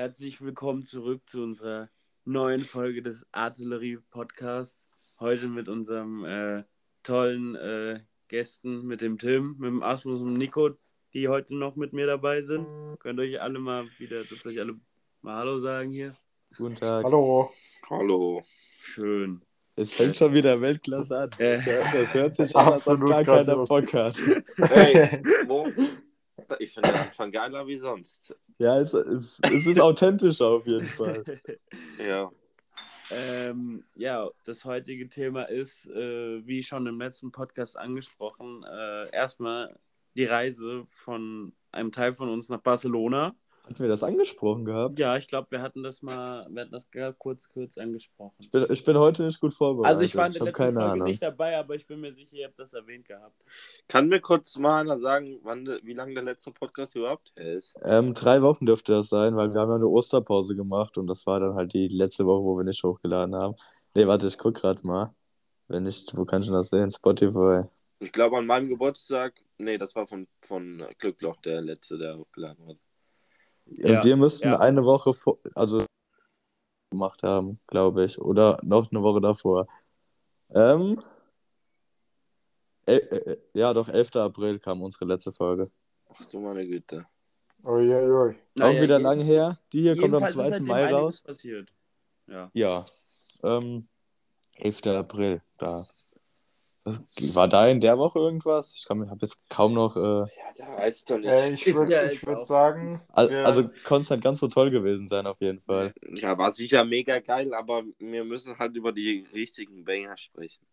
Herzlich willkommen zurück zu unserer neuen Folge des Artillerie-Podcasts. Heute mit unserem äh, tollen äh, Gästen, mit dem Tim, mit dem Asmus und Nico, die heute noch mit mir dabei sind. Könnt ihr euch alle mal wieder, dürft euch alle mal Hallo sagen hier. Guten Tag. Hallo. Hallo. Schön. Es fängt schon wieder Weltklasse an. Äh. Das, hört- das hört sich an, als ob Absolut gar keiner. Bock hat. Hey, Mo, ich finde den Anfang geiler wie sonst. Ja, es, es, es ist authentischer auf jeden Fall. Ja. Ähm, ja, das heutige Thema ist, äh, wie schon im letzten Podcast angesprochen, äh, erstmal die Reise von einem Teil von uns nach Barcelona. Hatten wir das angesprochen gehabt? Ja, ich glaube, wir hatten das mal, wir hatten das kurz, kurz angesprochen. Ich bin, ich bin heute nicht gut vorbereitet. Also ich war in der letzten Folge Ahnung. nicht dabei, aber ich bin mir sicher, ihr habt das erwähnt gehabt. Kann mir kurz mal einer sagen, wann, wie lange der letzte Podcast überhaupt ist? Ähm, drei Wochen dürfte das sein, weil wir haben ja eine Osterpause gemacht und das war dann halt die letzte Woche, wo wir nicht hochgeladen haben. Nee, warte, ich guck gerade mal. Wenn nicht, wo kann ich denn das sehen? Spotify. Ich glaube an meinem Geburtstag. Nee, das war von, von Glückloch der letzte, der hochgeladen hat. Ja, und wir müssten ja. eine Woche vor, also gemacht haben, glaube ich. Oder noch eine Woche davor. Ähm, äh, äh, ja, doch, 11. April kam unsere letzte Folge. Ach du meine Güte. Uiuiui. Auch wieder jeden- lange her. Die hier kommt am jedenfalls ist 2. seitdem Mai raus. Passiert. Ja. Ja. Ähm, 11. April. Da. Was- War da in der Woche irgendwas? Ich habe jetzt kaum noch. Äh, Ja, da weiß ich doch nicht. Äh, ich würde ja ich würd sagen, al- wir- also konstant ganz so toll gewesen sein, auf jeden Fall. Ja, war sicher mega geil, aber wir müssen halt über die richtigen Banger sprechen.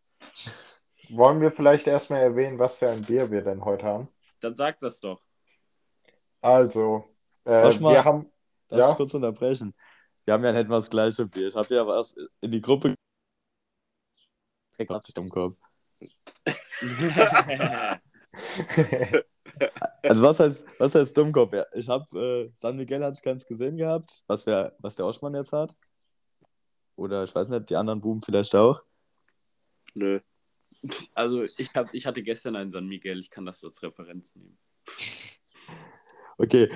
wollen wir vielleicht erstmal erwähnen, was für ein Bier wir denn heute haben? Dann sag das doch. Also, äh, mal. wir haben, Darf Ja. ich kurz unterbrechen? Wir haben ja nicht mal das gleiche Bier. Ich habe ja was in die Gruppe. Ekelhaft im Kopf. Also was heißt, was heißt Dummkopf? Ja, ich habe äh, San Miguel hatte ich ganz gesehen gehabt, was, wer, was der Oschmann jetzt hat. Oder ich weiß nicht, die anderen Buben vielleicht auch. Nö. also ich, hab, ich hatte gestern einen San Miguel, ich kann das so als Referenz nehmen. Okay,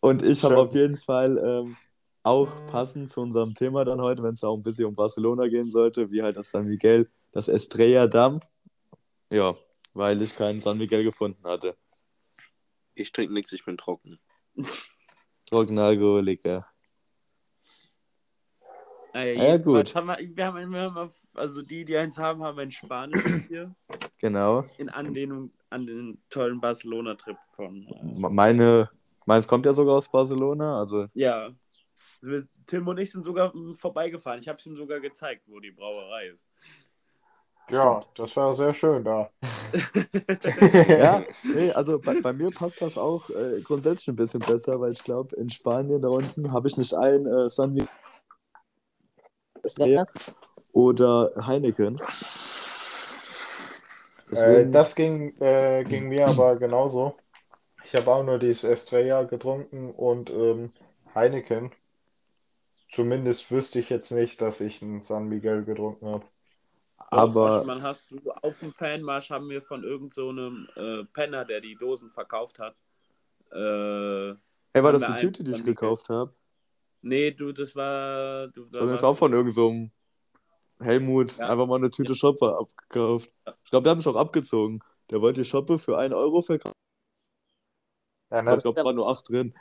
und ich habe auf jeden Fall ähm, auch passend zu unserem Thema dann heute, wenn es auch ein bisschen um Barcelona gehen sollte, wie halt das San Miguel, das Estrella Damm. Ja, weil ich keinen San Miguel gefunden hatte. Ich trinke nichts, ich bin trocken. Trockener Alkoholiker. Naja, Ja, jedenfalls gut. Haben wir, wir haben, wir haben also die, die eins haben, haben ein spanisches Bier Genau. in Anlehnung an den tollen Barcelona-Trip von. Äh, Meine, meins kommt ja sogar aus Barcelona, also ja. Wir- Tim und ich sind sogar vorbeigefahren. Ich habe es ihm sogar gezeigt, wo die Brauerei ist. Ja, das war sehr schön da. ja, nee, also bei, bei mir passt das auch äh, grundsätzlich ein bisschen besser, weil ich glaube, in Spanien da unten habe ich nicht ein äh, San Miguel oder Heineken. Äh, Deswegen, das ging, äh, ging mir aber genauso. Ich habe auch nur dieses Estrella getrunken und ähm, Heineken. Zumindest wüsste ich jetzt nicht, dass ich einen San Miguel getrunken habe. Aber Man hast du auf dem Fanmarsch haben wir von irgendeinem so einem, äh, Penner, der die Dosen verkauft hat. Äh, ey, war das die Tüte, die ich gekauft habe? nee, du, das war. Du, da Sondern ich warst auch von irgendeinem so einem Helmut Ja. einfach mal eine Tüte Shopper abgekauft. Ich glaube, der hat mich auch abgezogen. Der wollte die Shoppe für 1 Euro verkaufen. Ja, Ich glaube, da waren nur 8 drin.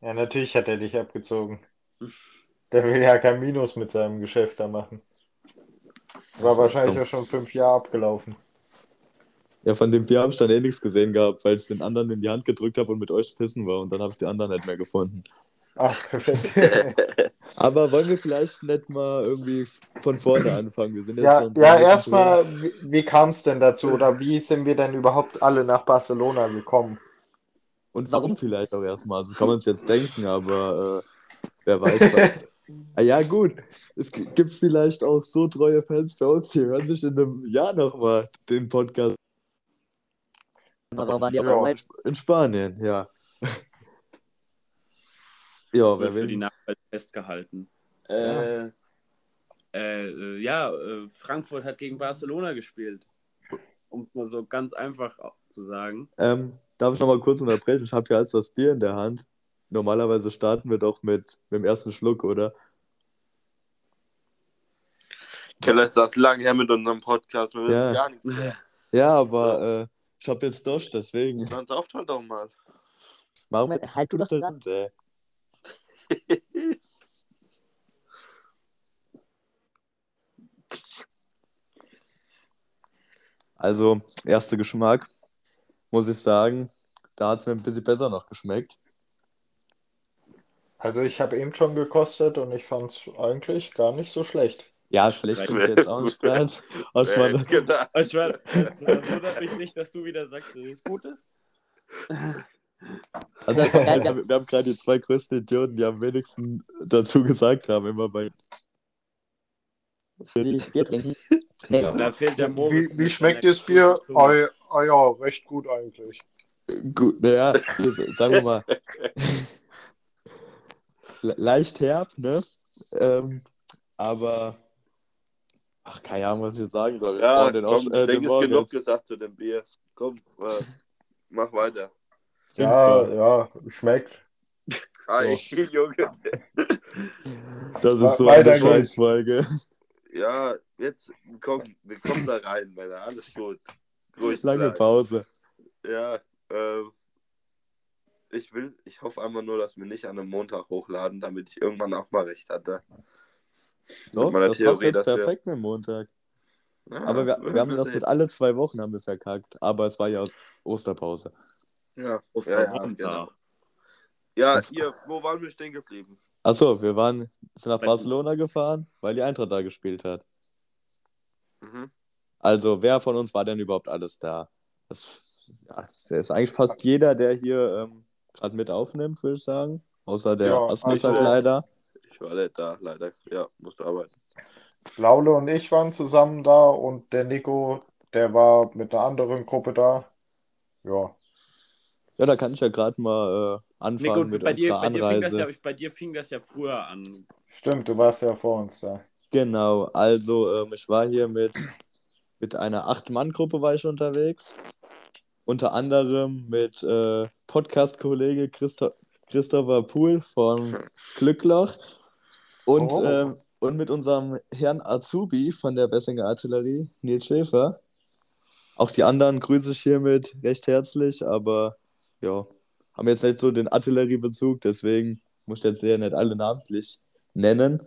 ja, natürlich hat er dich abgezogen. Der will ja kein Minus mit seinem Geschäft da machen. War wahrscheinlich auch schon fünf Jahre abgelaufen. Ja, von dem Bier habe ich dann eh nichts gesehen gehabt, weil ich den anderen in die Hand gedrückt habe und mit euch pissen war. Und dann habe ich die anderen nicht mehr gefunden. Ach, perfekt. Aber wollen wir vielleicht nicht mal irgendwie von vorne anfangen? Wir sind jetzt Ja, ja, erstmal, wie, wie kam es denn dazu oder wie sind wir denn überhaupt alle nach Barcelona gekommen? Und warum vielleicht auch erstmal? Also kann man sich jetzt denken, aber äh, wer weiß. ah, ja, gut. Es gibt vielleicht auch so treue Fans bei uns, die hören sich in einem Jahr nochmal den Podcast Warum waren die Ja. auf einmal in Spanien, ja. ja, Das wer wird für die will. Nachweis festgehalten. Ja. Äh, äh, äh, ja, äh, Frankfurt hat gegen Barcelona gespielt. Um es mal so ganz einfach zu sagen. Ähm, darf ich nochmal kurz unterbrechen? Ich habe ja jetzt das Bier in der Hand. Normalerweise starten wir doch mit, mit dem ersten Schluck, oder? Keller ist das lang her mit unserem Podcast. Wir wissen Ja. gar nichts mehr. Ja, aber äh, ich hab jetzt Durst, deswegen. Dann sauft halt doch mal. Moment, halt du das dran. ey. Also, erster Geschmack, muss ich sagen, da hat es mir ein bisschen besser noch geschmeckt. Also ich habe eben schon gekostet und ich fand es eigentlich gar nicht so schlecht. Ja, schlecht ist jetzt auch nicht? Oh, ich war, es wundert mich nicht, dass du wieder sagst, dass es gut ist. also, wir, haben gerade die zwei größten Idioten, die am wenigsten dazu gesagt haben, immer bei. Will ich Bier trinken? Nee. Da fehlt der Wie, Moritz. wie mit schmeckt das Bier? Ah, ah ja, recht gut eigentlich. Gut, naja, sagen wir mal. le- leicht herb, ne? Ähm, aber. Ach, keine Ahnung, was ich jetzt sagen soll. Ja, den komm, Aus- ich äh, den denke, es ist genug jetzt. gesagt zu dem Bier. Komm, äh, mach weiter. Ja, ja, schmeckt. Hi, Junge. Das ist so Weiter eine. Scheißfolge. Ja, jetzt komm, wir kommen da rein, Männer. Alles gut. Ruhig Lange bleiben. Pause. Ja, ähm, ich will, ich hoffe einfach nur, dass wir nicht an einem Montag hochladen, damit ich irgendwann auch mal recht hatte. Doch, das passt Theorie, jetzt dass wir- perfekt mit Montag. Ja, Aber wir, wir haben das mit alle zwei Wochen haben wir verkackt. Aber es war ja Osterpause. Ja, ja, ja, Ostersonntag. genau. Ja, ihr, wo waren wir stehen geblieben? Achso, wir waren, sind nach Barcelona gefahren, weil die Eintracht da gespielt hat. Mhm. Also, wer von uns war denn überhaupt alles da? Das, ja, das ist eigentlich fast jeder, der hier ähm, gerade mit aufnimmt, würde ich sagen. Außer der Ja, Asmus also- halt leider. Ich war nicht da, leider. Ja, musste arbeiten. Laule und ich waren zusammen da und der Nico, der war mit einer anderen Gruppe da. Ja, Ja, da kann ich ja gerade mal äh, anfangen Nico, mit bei dir, bei, dir fing das Anreise. ja, bei dir fing das ja früher an. stimmt, du warst ja vor uns da. Genau, also ähm, ich war hier mit, mit einer Acht-Mann-Gruppe war ich unterwegs. Unter anderem mit äh, Podcast-Kollege Christo Christopher Pool von Glückloch und, Oh. ähm, und mit unserem Herrn Azubi von der Bessinger Artillerie, Nils Schäfer. Auch die anderen grüße ich hiermit recht herzlich, aber ja, haben jetzt nicht so den Artilleriebezug, deswegen muss ich jetzt hier nicht alle namentlich nennen.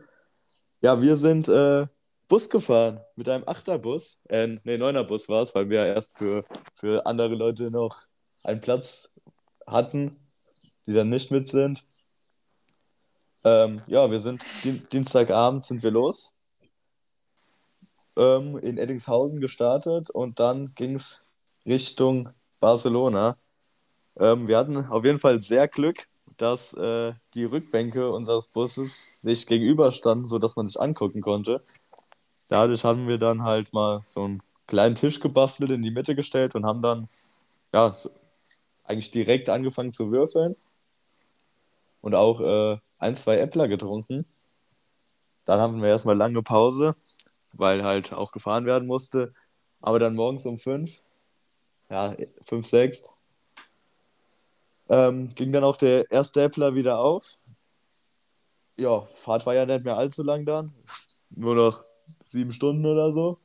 Ja, wir sind äh, Bus gefahren mit einem Achterbus. Äh, nee, Neunerbus war es, weil wir ja erst für, für andere Leute noch einen Platz hatten, die dann nicht mit sind. Ähm, ja, wir sind Dien- Dienstagabend sind wir los. Ähm, in Eddingshausen gestartet und dann ging es Richtung Barcelona. Ähm, wir hatten auf jeden Fall sehr Glück, dass äh, die Rückbänke unseres Busses sich gegenüberstanden, sodass man sich angucken konnte. Dadurch haben wir dann halt mal so einen kleinen Tisch gebastelt, in die Mitte gestellt und haben dann ja, so, eigentlich direkt angefangen zu würfeln und auch äh, ein, zwei Äppler getrunken. Dann haben wir erstmal lange Pause, weil halt auch gefahren werden musste. Aber dann morgens um fünf, ja, fünf, sechs, ähm, ging dann auch der erste Äppler wieder auf. Ja, Fahrt war ja nicht mehr allzu lang dann. Nur noch sieben Stunden oder so.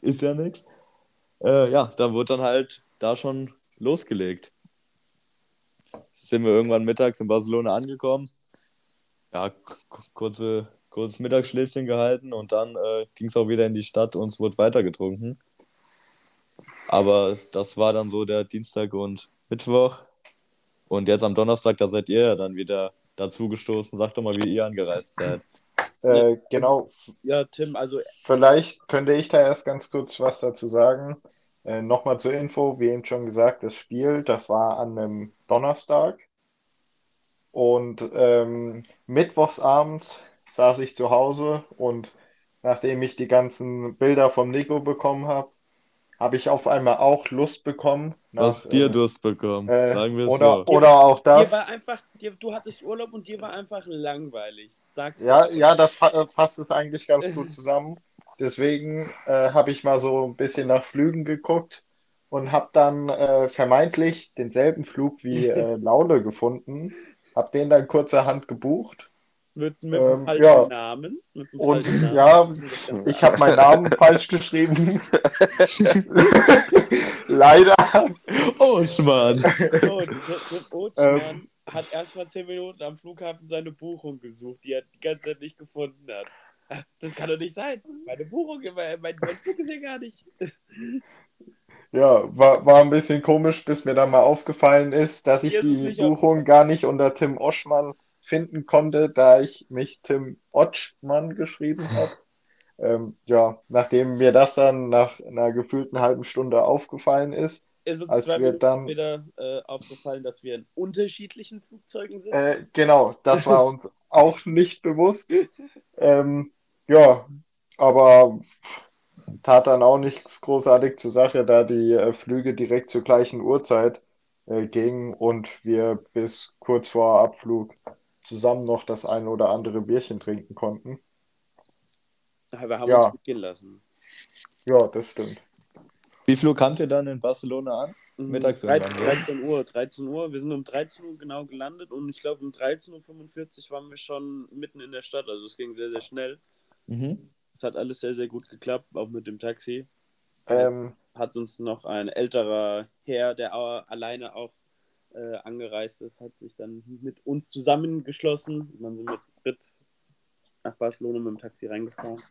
Ist ja nichts. Äh, ja, dann wurde dann halt da schon losgelegt. Sind wir irgendwann mittags in Barcelona angekommen. Ja, kurze, kurzes Mittagsschläfchen gehalten und dann äh, ging es auch wieder in die Stadt und es wurde weiter getrunken. Aber das war dann so der Dienstag und Mittwoch. Und jetzt am Donnerstag, da seid ihr ja dann wieder dazugestoßen. Sagt doch mal, wie ihr angereist seid. Äh, genau, Ja, Tim, also Vielleicht könnte ich da erst ganz kurz was dazu sagen. Äh, Nochmal zur Info, wie eben schon gesagt, das Spiel, das war an einem Donnerstag. Und ähm, mittwochsabends saß ich zu Hause und nachdem ich die ganzen Bilder vom Nico bekommen habe, habe ich auf einmal auch Lust bekommen. Du hast nach, Bierdurst bekommen, äh, sagen wir es oder, so. oder auch dir das. war einfach, dir, du hattest Urlaub und dir war einfach langweilig. Sag's Ja, ja, das äh, fasst es eigentlich ganz gut zusammen. Deswegen äh, habe ich mal so ein bisschen nach Flügen geguckt und habe dann äh, vermeintlich denselben Flug wie äh, Laule gefunden. hab den dann kurzerhand gebucht. Mit, mit Ähm, einem falschen ja. Namen. Einem Und falschen ja, Namen. Ganz Ich habe meinen Namen falsch geschrieben. Leider. Oh, Tim Tim Otschmann Ähm. Hat erstmal 10 Minuten am Flughafen seine Buchung gesucht, die er die ganze Zeit nicht gefunden hat. Das kann doch nicht sein. Meine Buchung, mein, mein, Flug ist ja gar nicht. Ja, war, war ein bisschen komisch, bis mir dann mal aufgefallen ist, dass ich die Buchung gar nicht unter Tim Oschmann finden konnte, da ich mich Tim Otschmann geschrieben habe. Ähm, ja, nachdem mir das dann nach einer gefühlten halben Stunde aufgefallen ist, Ist uns Als zwei wir dann- später äh, aufgefallen, dass wir in unterschiedlichen Flugzeugen sitzen. äh, genau, das war uns auch nicht bewusst. Ähm, ja, aber tat dann auch nichts großartig zur Sache, da die äh, Flüge direkt zur gleichen Uhrzeit äh, gingen und wir bis kurz vor Abflug zusammen noch das ein oder andere Bierchen trinken konnten. wir haben ja. uns gut gehen lassen. Ja, das stimmt. Wie viel Uhr kamt ihr dann in Barcelona an? Mhm, Mittags drei- irgendwann, ne? 13 Uhr, 13 Uhr. Wir sind um 13 Uhr genau gelandet und ich glaube um 13.45 Uhr waren wir schon mitten in der Stadt. Also es ging sehr, sehr schnell. Mhm. Es hat alles sehr, sehr gut geklappt, auch mit dem Taxi. Ähm, Hat uns noch ein älterer Herr, der alleine auch äh, angereist ist, hat sich dann mit uns zusammengeschlossen. Und dann sind wir zu dritt nach Barcelona mit dem Taxi reingefahren.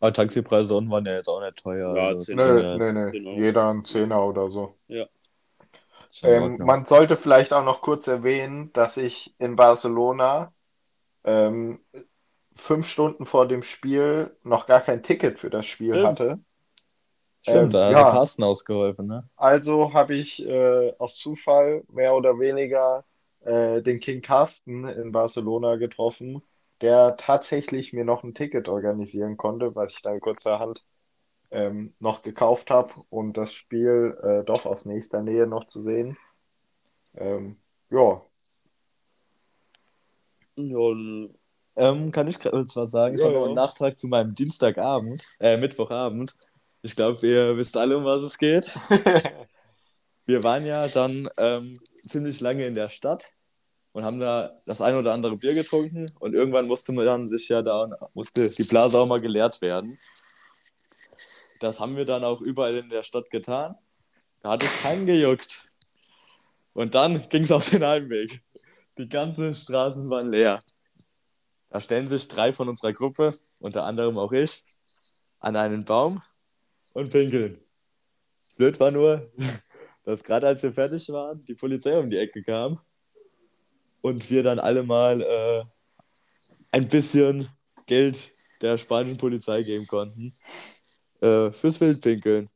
Aber Taxipreise unten waren ja jetzt auch nicht teuer. Ja, also, zehn das nö, ging ja nö, jetzt. nö. 10 Euro. Jeder ein Zehner oder so. In Ähm, man sollte vielleicht auch noch kurz erwähnen, dass ich in Barcelona ähm, fünf Stunden vor dem Spiel noch gar kein Ticket für das Spiel Stimmt. hatte. Stimmt, ähm, da hat ja. Carsten ausgeholfen, ne? Also habe ich äh, aus Zufall mehr oder weniger äh, den King Carsten in Barcelona getroffen, der tatsächlich mir noch ein Ticket organisieren konnte, was ich dann kurzerhand ähm, noch gekauft habe und das Spiel äh, doch aus nächster Nähe noch zu sehen. Ähm, ja, Und Ähm, kann ich gerade zwar sagen, ich Ja, habe noch ja. einen Nachtrag zu meinem Dienstagabend, äh, Mittwochabend. Ich glaube, ihr wisst alle, um was es geht. Wir waren ja dann ähm, ziemlich lange in der Stadt und haben da das ein oder andere Bier getrunken und irgendwann musste man dann sich ja da musste die Blase auch mal geleert werden. Das haben wir dann auch überall in der Stadt getan. Da hat es keinen gejuckt. Und dann ging es auf den Heimweg. Die ganzen Straßen waren leer. Da stellen sich drei von unserer Gruppe, unter anderem auch ich, an einen Baum und pinkeln. Blöd war nur, dass gerade als wir fertig waren, die Polizei um die Ecke kam und wir dann alle mal äh, ein bisschen Geld der spanischen Polizei geben konnten. Äh, fürs Wildpinkeln.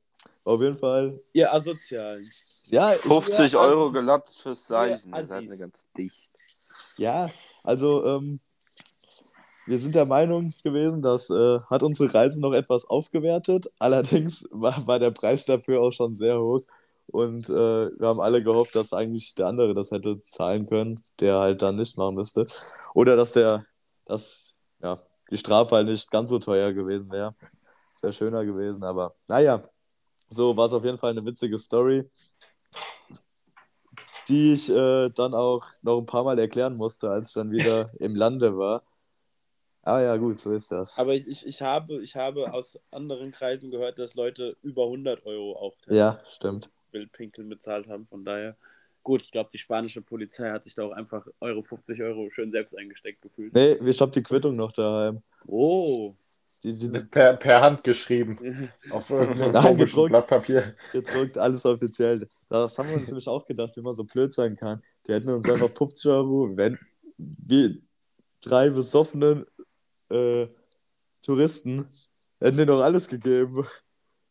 Auf jeden Fall. ihr Asozialen. Ja, ich, 50 Ja, Euro Assis. gelatzt fürs Zeichen. Ja, Ihr seid Assis. mir ganz dicht. Ja, also ähm, wir sind der Meinung gewesen, das äh, hat unsere Reise noch etwas aufgewertet. Allerdings war, war der Preis dafür auch schon sehr hoch. Und äh, wir haben alle gehofft, dass eigentlich der andere das hätte zahlen können, der halt dann nicht machen müsste. Oder dass der, dass ja, die Strafe halt nicht ganz so teuer gewesen wäre. Wäre schöner gewesen, aber naja, so war es auf jeden Fall eine witzige Story die ich äh, dann auch noch ein paar Mal erklären musste, als ich dann wieder im Lande war. Aber ja, gut, so ist das. Aber ich, ich, ich, habe, ich habe aus anderen Kreisen gehört, dass Leute über 100 Euro auch ja, stimmt. Wildpinkeln bezahlt haben. Von daher, gut, ich glaube, die spanische Polizei hat sich da auch einfach Euro 50 Euro schön selbst eingesteckt gefühlt. Nee, ich hab die Quittung noch daheim. Oh. Die, die, per, per Hand geschrieben. Auf irgendeinem gedruckt. Blatt Papier. gedruckt, alles offiziell. Das haben wir uns nämlich auch gedacht, wie man so blöd sein kann. Die hätten uns einfach 50 Euro, wenn wir drei besoffenen äh, Touristen hätten denen doch alles gegeben.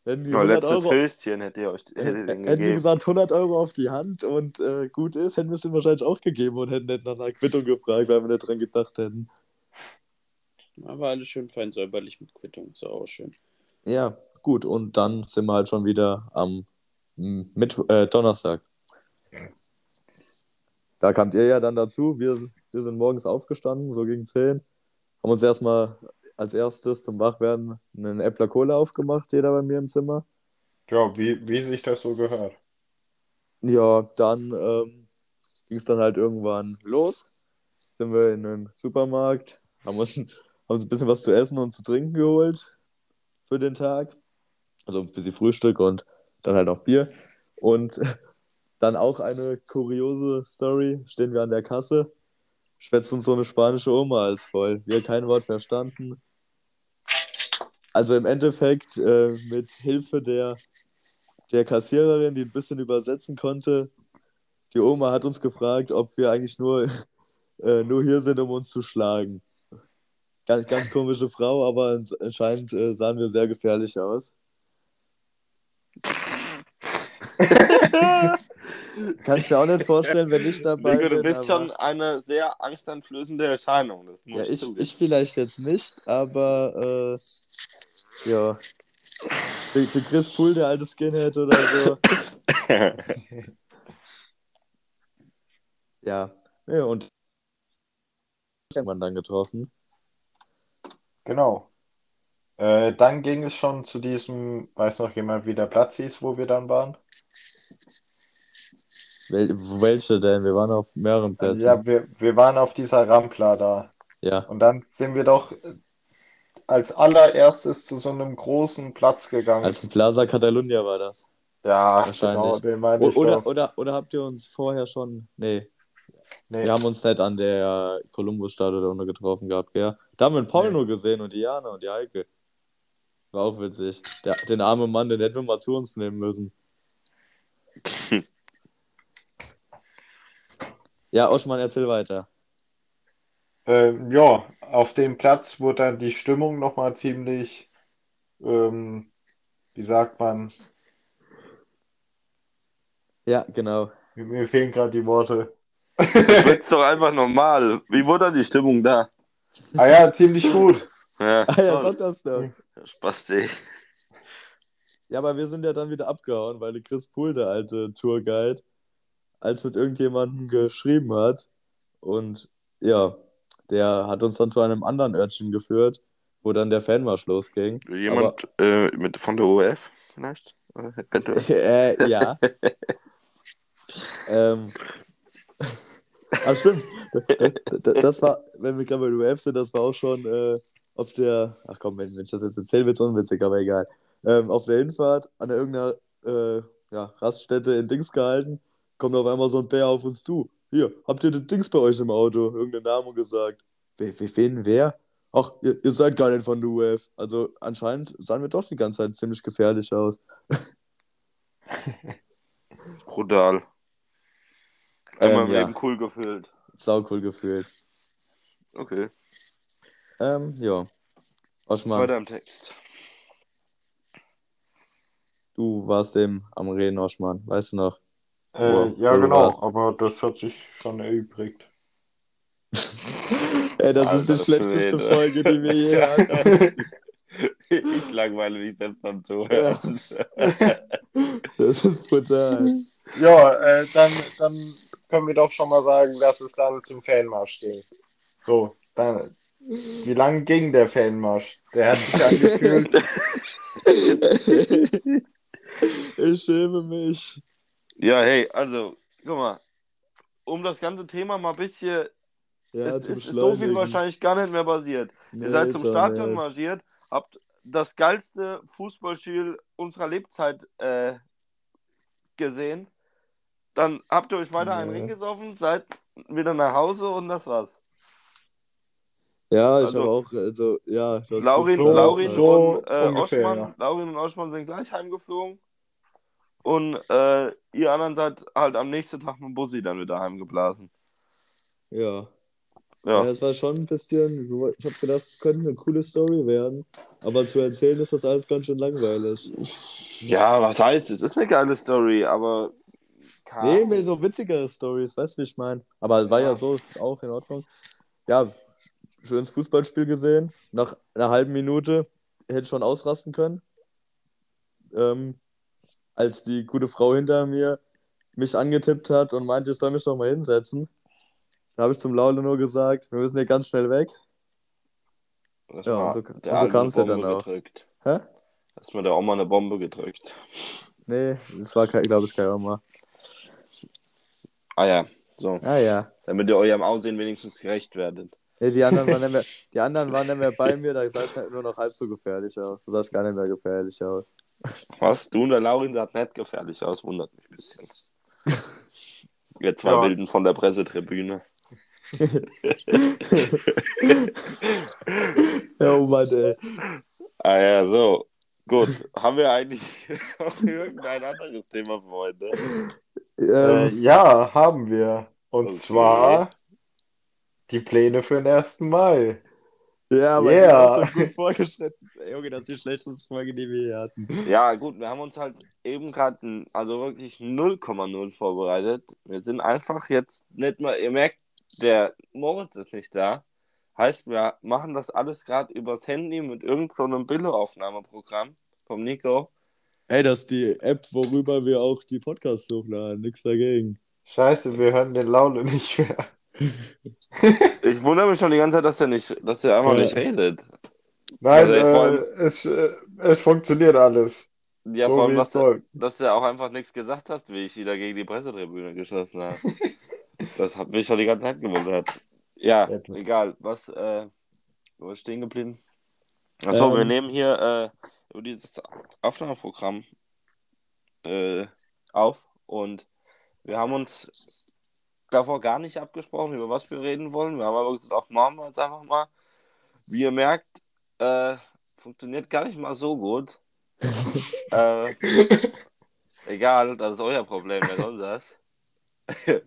Hätten die, Nur 100 letztes Euro, Höschen hätte ihr euch hätte hätten die gegeben. gesagt 100 Euro auf die Hand und äh, gut ist, hätten wir es ihnen wahrscheinlich auch gegeben und hätten nicht nach einer Quittung gefragt, weil wir nicht dran gedacht hätten. Aber alles schön fein säuberlich mit Quittung. Ist auch schön. Ja, gut. Und dann sind wir halt schon wieder am mm, Mitt äh, Donnerstag. Da kamt ihr ja dann dazu. Wir, wir sind morgens aufgestanden, so gegen 10. Haben uns erstmal als erstes zum Wachwerden einen Äppler Cola aufgemacht, jeder bei mir im Zimmer. Ja, wie, wie sich das so gehört. Ja, dann ähm, ging es dann halt irgendwann los. sind wir in den Supermarkt, haben uns, haben uns ein bisschen was zu essen und zu trinken geholt für den Tag. Also ein bisschen Frühstück und dann halt auch Bier. Und dann auch eine kuriose Story, stehen wir an der Kasse, schwätzt uns so eine spanische Oma als voll. Wir kein Wort verstanden. Also im Endeffekt äh, mit Hilfe der, der Kassiererin, die ein bisschen übersetzen konnte, die Oma hat uns gefragt, ob wir eigentlich nur, äh, nur hier sind, um uns zu schlagen. Ganz, ganz komische Frau, aber anscheinend äh, sahen wir sehr gefährlich aus. Kann ich mir auch nicht vorstellen, wenn ich dabei Nico, du bin. bist aber- schon eine sehr angsteinflößende Erscheinung. Das muss Ja, ich, ich vielleicht jetzt nicht, aber äh, ja. Für, für Chris Pool, der alte Skinhead oder so. Ja. ja und irgendwann dann getroffen. Genau. Äh, dann ging es schon zu diesem, weiß noch jemand, wie der Platz hieß, wo wir dann waren? Wel welche denn? Wir waren auf mehreren Plätzen. Ja, wir, wir waren auf dieser Rampla da. Ja. Und dann sind wir doch äh, als allererstes zu so einem großen Platz gegangen. Als Plaza Catalunya war das. ja, wahrscheinlich. genau, den meine ich oder, doch. oder, oder habt ihr uns vorher schon. Nee, Nee. wir haben uns nicht an der Columbus-Statue da unten getroffen gehabt, gell? Da haben wir Paul Nee. nur gesehen und die Jana und die Heike. War auch witzig. Der, den armen Mann, den hätten wir mal zu uns nehmen müssen. ja, Oschmann, erzähl weiter. Ähm, ja, auf dem Platz wurde dann die Stimmung nochmal ziemlich, ähm, wie sagt man, Ja, genau. mir, mir fehlen gerade die Worte. Das wird's doch einfach normal. Wie wurde dann die Stimmung da? Ah ja, ziemlich gut. Ja, Ah ja, sag das doch. Spasti. Ja, aber wir sind ja dann wieder abgehauen, weil der Chris Pool, der alte Tourguide, als mit irgendjemandem geschrieben hat. Und ja, der hat uns dann zu einem anderen Örtchen geführt, wo dann der Fanmarsch losging. Jemand äh, mit, von der ORF vielleicht? Äh, ja. ähm. Ah, stimmt. Das, war, wenn wir gerade bei der UF sind, das war auch schon äh, auf der. Ach komm, wenn, wenn ich das jetzt erzähle, wird es unwitzig, aber egal. Ähm, auf der Hinfahrt an irgendeiner äh, ja, Raststätte in Dings gehalten, kommt auf einmal so ein Bär auf uns zu. Hier, habt ihr den Dings bei euch im Auto? Irgendeinen Namen gesagt. Wer, wer, wen, wer? Ach, ihr, ihr seid gar nicht von der UF. Also anscheinend sahen wir doch die ganze Zeit ziemlich gefährlich aus. Brutal. Immer Ähm, im ja. Leben cool gefühlt. Sau cool gefühlt. Okay. Ähm, ja. Oschmann, Weiter im Text. du warst eben am Reden, Oschmann. Weißt du noch? Äh, ja, genau, warst. aber das hat sich schon erübrigt. Ey, das Alter, ist die das schlechteste Schwede. Folge, die wir je hatten. ich langweile mich selbst beim Zuhören. Das ist brutal. Ja, äh, dann, dann können wir doch schon mal sagen, dass es dann zum Fanmarsch ging. So, dann, wie lang ging der Fanmarsch? Der hat sich angefühlt. Ich schäme mich. Ja, hey, also, guck mal. Um das ganze Thema mal ein bisschen. Ja, es ist so viel wahrscheinlich gar nicht mehr passiert. Nee, Ihr seid zum Stadion nicht. marschiert, habt das geilste Fußballspiel unserer Lebzeit äh, gesehen. Dann habt ihr euch weiter einen Ja. Ring gesoffen, seid wieder nach Hause und das war's. Ja, ich Also- habe auch, also, ja. Laurin, Laurin so und äh, ungefähr, Oschmann, ja. Laurin und Oschmann sind gleich heimgeflogen. Und äh, ihr anderen seid halt am nächsten Tag mit dem Bussi dann wieder heimgeblasen. Ja. Ja, Ja. das war schon ein bisschen, ich habe gedacht, es könnte eine coole Story werden, aber zu erzählen ist das alles ganz schön langweilig. ja, was heißt, es ist eine geile Story, aber. keine Nee, mehr so witzigere Stories, weißt du, wie ich meine? Aber war ja Ja. so ist auch in Ordnung. Ja, schönes Fußballspiel gesehen. Nach einer halben Minute hätte ich schon ausrasten können. Ähm, als die gute Frau hinter mir mich angetippt hat und meinte, ich soll mich doch mal hinsetzen. Da habe ich zum Laule nur gesagt, wir müssen hier ganz schnell weg. Das Ja, und so- der und so kam's eine ja dann auch. gedrückt. Hä? Hast mir der Oma eine Bombe gedrückt. Nee, das war, glaube ich, kein Oma. Ah ja, so. Ah ja. Damit ihr eurem Aussehen wenigstens gerecht werdet. Nee, die, anderen waren nicht mehr, die anderen waren nicht mehr bei mir, da sah ich halt nur noch halb so gefährlich aus. Da sah ich gar nicht mehr gefährlich aus. Was? Du und der Laurin sah nicht gefährlich aus, wundert mich ein bisschen. Ihr zwei Ja. Wilden von der Pressetribüne. Ja, oh Mann, ey. Ah ja, so. Gut. Haben wir eigentlich noch irgendein anderes Thema für heute? Äh, Ähm, ja, haben wir. Und Okay. zwar die Pläne für den 1. Mai. ja, aber Yeah. yeah. so gut vorgeschritten. Ey, Junge, das ist die schlechteste Folge, die wir hier hatten. Ja, gut, wir haben uns halt eben gerade also wirklich 0,0 vorbereitet. Wir sind einfach jetzt nicht mal, ihr merkt, der Moritz ist nicht da. Heißt, wir machen das alles gerade übers Handy mit irgendeinem so einem Billo-Aufnahmeprogramm vom Nico. Ey, das ist die App, worüber wir auch die Podcasts hochladen. Nix dagegen. Scheiße, wir hören den Laune nicht mehr. Ich wundere mich schon die ganze Zeit, dass er nicht, dass er einfach Ja. nicht redet. Nein, Also, vor allem- äh, es, äh, es funktioniert alles. Ja, so vor allem, dass du, dass du auch einfach nichts gesagt hast, wie ich wieder gegen die Pressetribüne geschossen habe. das hat mich schon die ganze Zeit gewundert. Ja, du- egal. Was, äh, wo ist stehen geblieben? Achso, wir Ähm. nehmen hier äh, über dieses Aufnahmeprogramm äh, auf und wir haben uns davor gar nicht abgesprochen, über was wir reden wollen. Wir haben aber gesagt, auch machen wir jetzt einfach mal. Wie ihr merkt, äh, funktioniert gar nicht mal so gut. äh, egal, das ist euer Problem, wer soll das?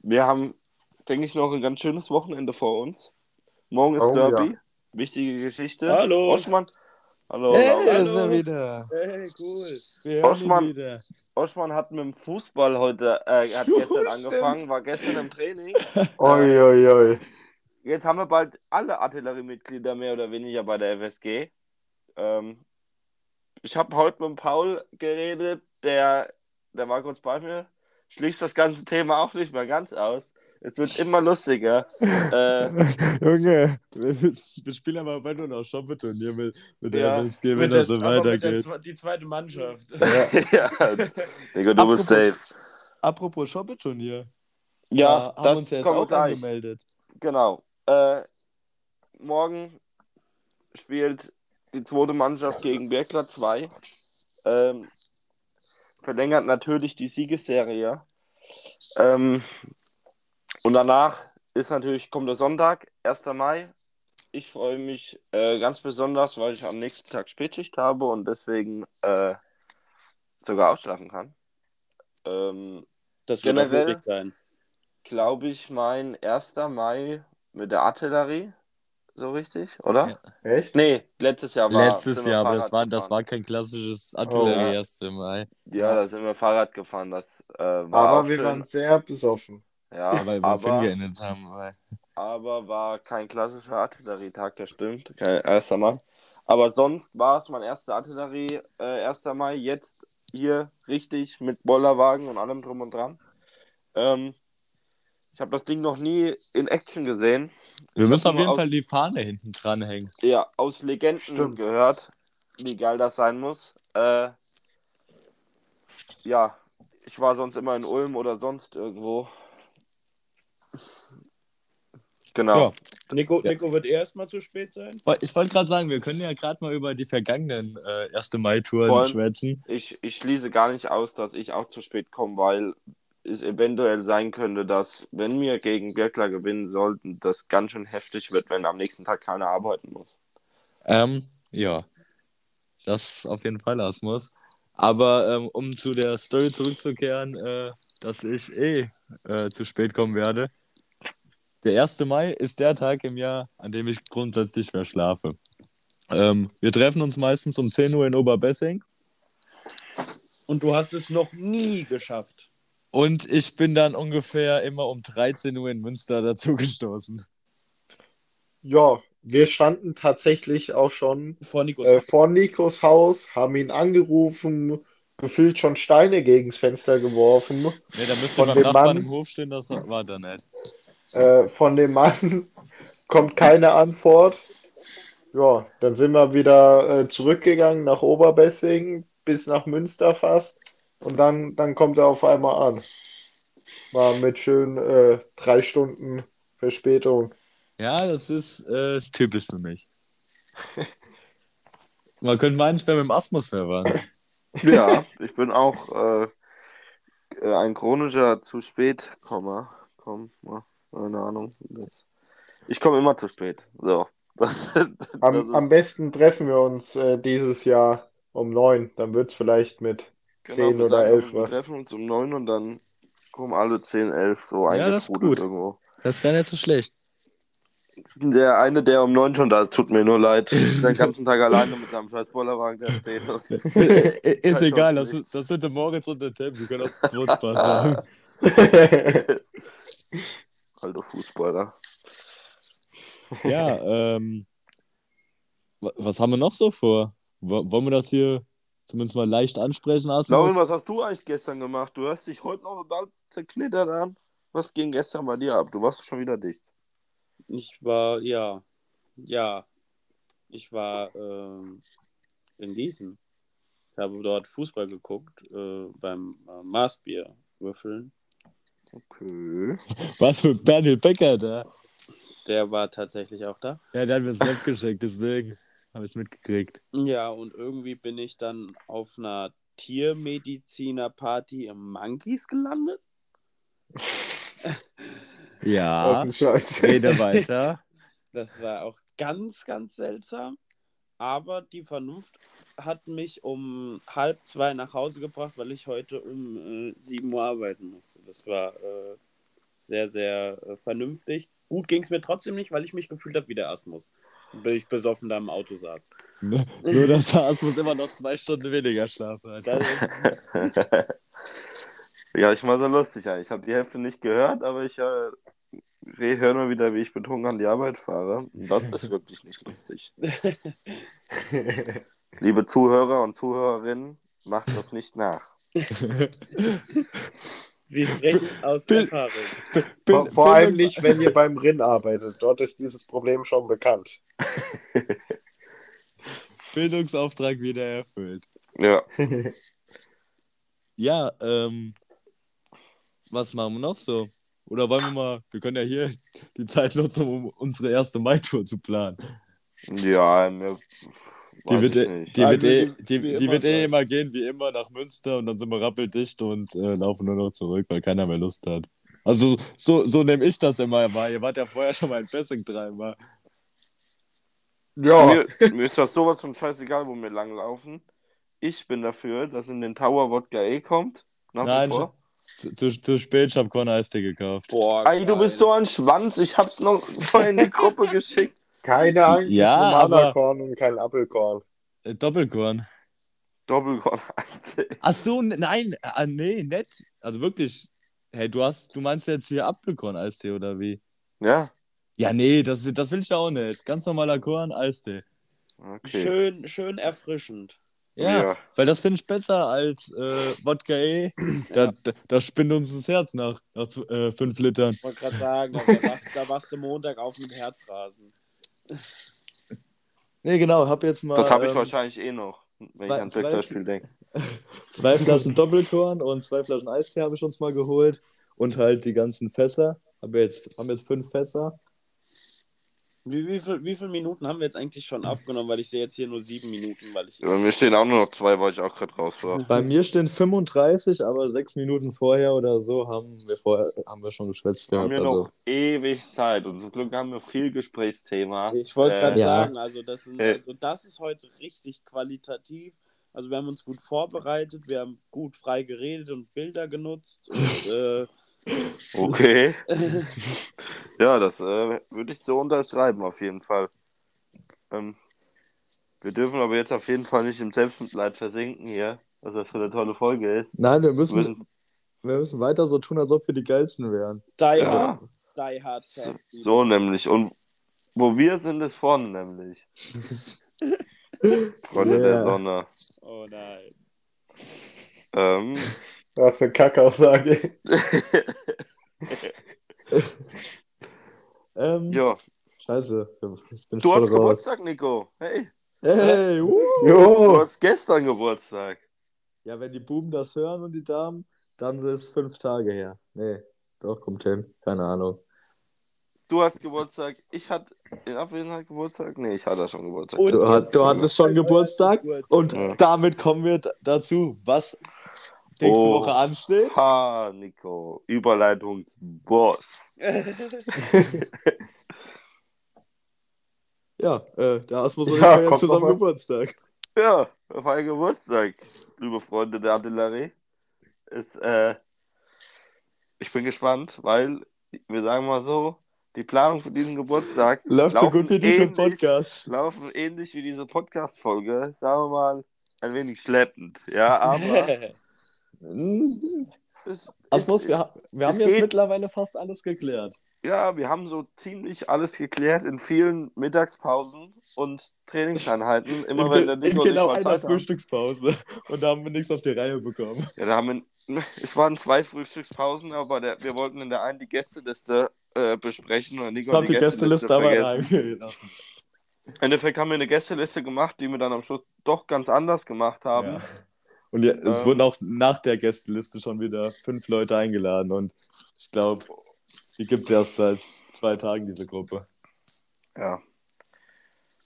wir haben, denke ich, noch ein ganz schönes Wochenende vor uns. Morgen ist Oh, Derby, wichtige Geschichte. Hallo. Oschmann. Hallo. Hey, Laura. da ist hallo. er wieder. Hey, cool. Wir ihn wieder. Oschmann hat mit dem Fußball heute, äh, hat gestern stimmt. angefangen, war gestern im Training. Oi, oi, oi. Jetzt haben wir bald alle Artilleriemitglieder mehr oder weniger bei der FSG. Ähm, ich habe heute mit Paul geredet, der, der war kurz bei mir, schließt das ganze Thema auch nicht mehr ganz aus. Es wird immer lustiger. äh, Junge, wir, spielen aber bald nur noch Shoppeturnier mit, mit der Ja. MSG, wenn Mit das der- so der weitergeht. zwe- die zweite Mannschaft. ja, Digga, du bist Apropos- safe. Apropos Shoppeturnier. Ja, da haben das uns jetzt kommt auch gleich. angemeldet. Genau. Äh, morgen spielt die zweite Mannschaft gegen Bergler 2. Ähm, verlängert natürlich die Siegesserie. Ähm, und danach ist natürlich, kommt der Sonntag, 1. Mai. Ich freue mich äh, ganz besonders, weil ich am nächsten Tag Spätschicht habe und deswegen äh, sogar ausschlafen kann. Ähm, Das wird Generell- auch möglich sein. glaube ich, mein 1. Mai mit der Artillerie. So richtig, oder? Ja. Echt? Nee, letztes Jahr war. Letztes Jahr, aber das war, das war kein klassisches Artillerie ja. 1. Mai. Ja, da sind wir Fahrrad gefahren. Das äh, war Aber wir schön. waren sehr besoffen. Ja, Ja, weil wir aber, geendet haben. Weil... aber war kein klassischer Artillerietag, das stimmt. Kein 1. Mai. Aber sonst war es mein erster Artillerie, äh, 1. Mai. Jetzt hier richtig mit Bollerwagen und allem drum und dran. Ähm, ich habe das Ding noch nie in Action gesehen. Wir Ich müssen auf jeden aus- Fall die Fahne hinten dranhängen. Ja, aus Legenden Stimmt. gehört, wie geil das sein muss. Äh, ja, ich war sonst immer in Ulm oder sonst irgendwo. Genau. Ja. Nico, Ja. Nico wird erstmal zu spät sein. Ich wollte gerade sagen, wir können ja gerade mal über die vergangenen äh, 1. Mai-Touren schwätzen. Ich, ich schließe gar nicht aus, dass ich auch zu spät komme, weil es eventuell sein könnte, dass, wenn wir gegen Birkler gewinnen sollten, das ganz schön heftig wird, wenn am nächsten Tag keiner arbeiten muss. Ähm, ja. Das auf jeden Fall Asmus. Aber ähm, um zu der Story zurückzukehren, äh, dass ich eh äh, zu spät kommen werde. Der 1. Mai ist der Tag im Jahr, an dem ich grundsätzlich mehr schlafe. Ähm, wir treffen uns meistens um 10 Uhr in Oberbessing Und du hast es noch nie geschafft. und ich bin dann ungefähr immer um 13 Uhr in Münster dazugestoßen. Ja, wir standen tatsächlich auch schon Vor Nikos. äh, vor Nikos Haus, haben ihn angerufen, gefühlt schon Steine gegens Fenster geworfen. Ne, da müsste Von beim dem Nachbarn Mann- im Hof stehen, das war da nicht. Äh, von dem Mann kommt keine Antwort. Ja, dann sind wir wieder äh, zurückgegangen nach Oberbessing bis nach Münster fast. Und dann, dann kommt er auf einmal an. Mal mit schön äh, drei Stunden Verspätung. Ja, das ist äh, typisch für mich. Man könnte meinen, ich wäre mit dem Asmus verwandt. Ja, ich bin auch äh, ein chronischer zu spät Komma. Komm, mal, keine Ahnung. Das, ich komme immer zu spät. So. Am, ist- am besten treffen wir uns äh, dieses Jahr um neun. Dann wird es vielleicht mit genau, 10 wir oder sagen, 11 Wir was. treffen uns um 9 und dann kommen alle 10, 11 so Ja, das ist eingetrudelt gut. irgendwo. Das wäre nicht so schlecht. Der eine, der um 9 schon da ist, tut mir nur leid. Den ganzen Tag alleine mit seinem scheiß Bollerwagen, der steht. Das ist, ist egal, das, ist, das sind der Moritz und der Tim. Wir können auch zu zweit Spaß haben. Alter Fußballer. Ja, ähm. wa- Was haben wir noch so vor? Wo- Wollen wir das hier zumindest mal leicht ansprechen, Laurin, was hast du eigentlich gestern gemacht? Du hörst dich heute noch total zerknittert an. Was ging gestern bei dir ab? Du warst schon wieder dicht. Ich war, ja, ja, ich war ähm, in Gießen. Ich habe dort Fußball geguckt, äh, beim äh, Maßbier würfeln. Okay. Was mit Daniel Becker da? Der war tatsächlich auch da. Ja, der hat mir Snap geschickt, deswegen habe ich es mitgekriegt. Ja, und irgendwie bin ich dann auf einer Tiermediziner-Party im Monkeys gelandet. Ja, rede weiter. Das war auch ganz, ganz seltsam. Aber die Vernunft hat mich um halb zwei nach Hause gebracht, weil ich heute um äh, 7 Uhr arbeiten musste. Das war äh, sehr, sehr äh, vernünftig. Gut ging es mir trotzdem nicht, weil ich mich gefühlt habe wie der Asmus. Bis ich besoffen da im Auto saß. Nur, dass der Asmus immer noch zwei Stunden weniger Schlaf hat. Ja, ich war so lustig. Ich habe die Hälfte nicht gehört, aber ich äh, höre nur wieder, wie ich betrunken an die Arbeit fahre. Das ist wirklich nicht lustig. Liebe Zuhörer und Zuhörerinnen, macht das nicht nach. Sie sprechen aus Bill- Erfahrung. Vor, vor allem nicht, wenn ihr beim RIN arbeitet. Dort ist dieses Problem schon bekannt. Bildungsauftrag wieder erfüllt. Ja. Ja, ähm, was machen wir noch so? Oder wollen wir mal, wir können ja hier die Zeit nutzen, um unsere erste Mai-Tour zu planen. Ja, mir. Die wird, eh- die wird, wie- eh, wie die, die immer wird eh immer gehen, wie immer, nach Münster und dann sind wir rappeldicht und äh, laufen nur noch zurück, weil keiner mehr Lust hat. Also so, so nehme ich das immer wahr. Ihr wart ja vorher schon mal in Pessing dreimal. Ja, Mir, mir ist das sowas von scheißegal, wo wir langlaufen. Ich bin dafür, dass in den Tower Wodka E kommt. Nach Nein. Zu, zu, zu spät, ich habe Korn Eistee gekauft. Boah, Ey, du bist so ein Schwanz. Ich hab's noch vorhin in die Gruppe geschickt. Keine Angst, Ja, ist normaler aber- Korn und kein Apfelkorn. Äh, Doppelkorn. Doppelkorn. Ach so, nein, ah, nee, nett. Also wirklich. Hey, du hast, du meinst jetzt hier Apfelkorn-Eistee oder wie? ja, Ja, nee, das, das will ich auch nicht. Ganz normaler Korn, Eistee. okay. Schön, schön erfrischend. Ja, Ja. weil das finde ich besser als äh, Wodka E. Da, da, da spinnt uns das Herz nach, nach äh, fünf Litern. Ich wollte gerade sagen, da warst, da warst du Montag auf mit Herzrasen. Nee, genau, hab jetzt mal Das habe ich ähm, wahrscheinlich eh noch, wenn zwei- ich ans zwei- Vektorspiel denke. zwei Flaschen Doppelkorn und zwei Flaschen Eistee habe ich uns mal geholt. Und halt die ganzen Fässer. Hab jetzt, haben jetzt fünf Fässer. Wie, wie, viel, wie viele Minuten haben wir jetzt eigentlich schon aufgenommen? Weil ich sehe jetzt hier nur sieben Minuten, weil ich. Ja, mir stehen auch nur noch zwei, weil ich auch gerade raus war. Bei mir stehen 35, aber sechs Minuten vorher oder so haben wir, vorher, haben wir schon geschwätzt Wir haben gehabt. ja Also, noch ewig Zeit und zum Glück haben wir viel Gesprächsthema. Ich wollte gerade Äh, Ja. sagen, also das, sind, Äh. also das ist heute richtig qualitativ. Also wir haben uns gut vorbereitet, wir haben gut frei geredet und Bilder genutzt. Und, äh, Okay. ja, das äh, würde ich so unterschreiben, auf jeden Fall. Ähm, wir dürfen aber jetzt auf jeden Fall nicht im Selbstmitleid versinken hier, was das für eine tolle Folge ist. nein, wir Wir müssen, müssen wir müssen weiter so tun, als ob wir die geilsten wären. Die Ja. Hard, Die Hard so, so nämlich. Und wo wir sind, ist vorne nämlich. Freunde der Yeah. Sonne. Oh nein. Ähm, Das ist eine Kackaussage. Ähm, ja, Scheiße, du hast raus. Geburtstag, Nico. Hey, Hey, uh. du Jo, hast gestern Geburtstag. Ja, wenn die Buben das hören und die Damen, dann ist es fünf Tage her. Nee, doch, kommt hin. Keine Ahnung. Du hast Geburtstag, ich hatte in Abwesenheit Geburtstag? Nee, ich hatte schon Geburtstag. Und- Du, hat, du hattest schon Geburtstag und Ja. damit kommen wir dazu, was nächste Oh. Woche ansteht. Ha, Nico. Überleitungsboss. Ja, äh, der Asmus und Ja, ich feiern kommt zusammen noch was. Geburtstag. Ja, wir feiern Geburtstag, liebe Freunde der Artillerie. Ist, äh, ich bin gespannt, weil wir sagen mal so, die Planung für diesen Geburtstag Läuft so laufen gut wie die für den ähnlich- Podcast. laufen ähnlich wie diese Podcast-Folge, sagen wir mal, ein wenig schleppend. Ja, aber. es, Asmus, es, wir, wir haben jetzt geht- mittlerweile fast alles geklärt. ja, wir haben so ziemlich alles geklärt in vielen Mittagspausen und Trainingseinheiten. Immer in, wenn der in Nico genau nicht einer mal. Frühstückspause. Und da haben wir nichts auf die Reihe bekommen. Ja, da haben wir, es waren zwei Frühstückspausen, aber der, wir wollten in der einen die Gästeliste äh, besprechen und Nico Ich hat habe die Gästeliste aber vergessen. reingelassen. Im Endeffekt haben wir eine Gästeliste gemacht, die wir dann am Schluss doch ganz anders gemacht haben. Ja. Und ja, es Ähm. wurden auch nach der Gästeliste schon wieder fünf Leute eingeladen. Und ich glaube, die gibt es erst seit zwei Tagen, diese Gruppe. Ja,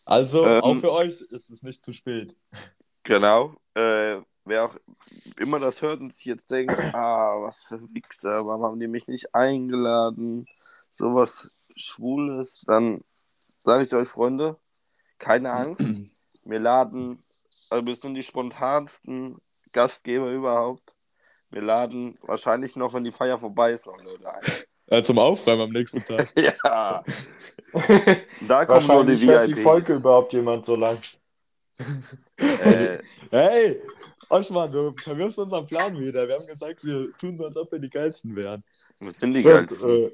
Also, Ähm. auch für euch ist es nicht zu spät. genau. Äh, wer auch immer das hört und sich jetzt denkt, ah, was für Wichser, warum haben die mich nicht eingeladen? Sowas Schwules, dann sage ich euch, Freunde, keine Angst. Wir laden, also wir sind die spontansten Gastgeber überhaupt. Wir laden wahrscheinlich noch, wenn die Feier vorbei ist, noch Leute ein. Äh, zum Aufräumen am nächsten Tag. ja, da kommen nur die hört die VIPs. Folge überhaupt jemand so lang. äh, hey! Oschmann, du verwirfst unseren Plan wieder. Wir haben gesagt, wir tun so, als ob wir die geilsten wären. was sind die Stimmt, geilsten? äh,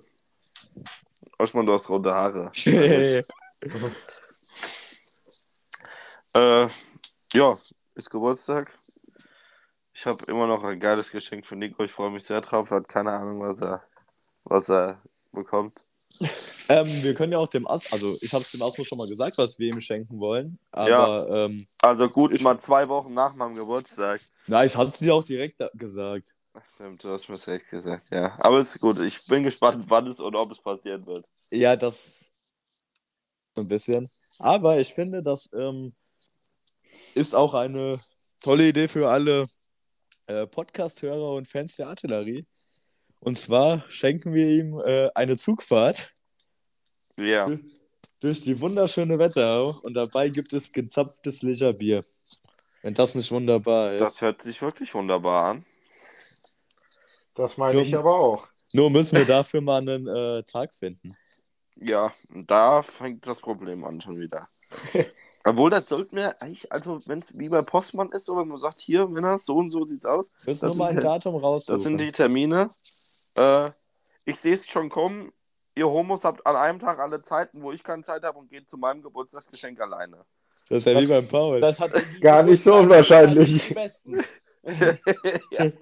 Oschmann, du hast rote Haare. Äh, ja, ist Geburtstag. Ich habe immer noch ein geiles Geschenk für Nico. Ich freue mich sehr drauf. Er hat keine Ahnung, was er, was er bekommt. ähm, wir können ja auch dem As, also ich habe es dem Asmus schon mal gesagt, was wir ihm schenken wollen. Aber ähm, Also gut, Ich- mal zwei Wochen nach meinem Geburtstag. na, ich hatte es dir auch direkt gesagt. Stimmt, du hast mir echt gesagt, ja. Aber ist gut. Ich bin gespannt, wann es und ob es passieren wird. Ja, das ein bisschen. Aber ich finde, das ähm, ist auch eine tolle Idee für alle äh, Podcast-Hörer und Fans der Artillerie. Und zwar schenken wir ihm äh, eine Zugfahrt Ja. durch die wunderschöne Wetterau und dabei gibt es gezapftes Legerbier. Wenn das nicht wunderbar ist. Das hört sich wirklich wunderbar an. das meine ich Dumm. aber auch. Nur müssen wir dafür mal einen äh, Tag finden. Ja, da fängt das Problem an schon wieder. Obwohl, das sollten wir eigentlich, also wenn es wie bei Postmann ist, so wenn man sagt, hier, Männer, so und so sieht's aus. Müssen Das wir mal ein sind- Datum raussuchen. Das sind die Termine. Äh, ich sehe es schon kommen. Ihr Homos habt an einem Tag alle Zeiten, wo ich keine Zeit habe und geht zu meinem Geburtstagsgeschenk alleine. das ist ja wie beim Paul. Das hat Gar nicht so unwahrscheinlich. ja.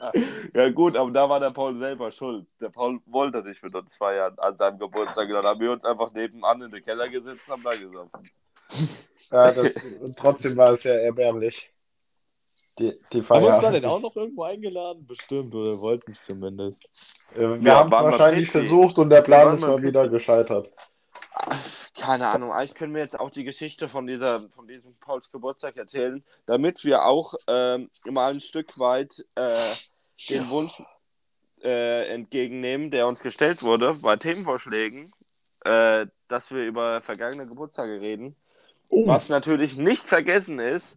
ja gut, aber da war der Paul selber schuld. Der Paul wollte nicht mit uns feiern an seinem Geburtstag. Und dann haben wir uns einfach nebenan in den Keller gesetzt und haben da gesoffen. Ja, das, trotzdem war es ja erbärmlich. Die, die Haben Feier. wir uns da denn auch noch irgendwo eingeladen? Bestimmt, oder wollten es zumindest. Äh, Wir Ja, haben es wahrscheinlich versucht und der Plan ist mal wieder gescheitert. Keine Ahnung, eigentlich können wir jetzt auch die Geschichte von, dieser, von diesem Pauls Geburtstag erzählen, damit wir auch ähm, mal ein Stück weit äh, den Wunsch äh, entgegennehmen, der uns gestellt wurde bei Themenvorschlägen, äh, dass wir über vergangene Geburtstage reden. Was natürlich nicht vergessen ist,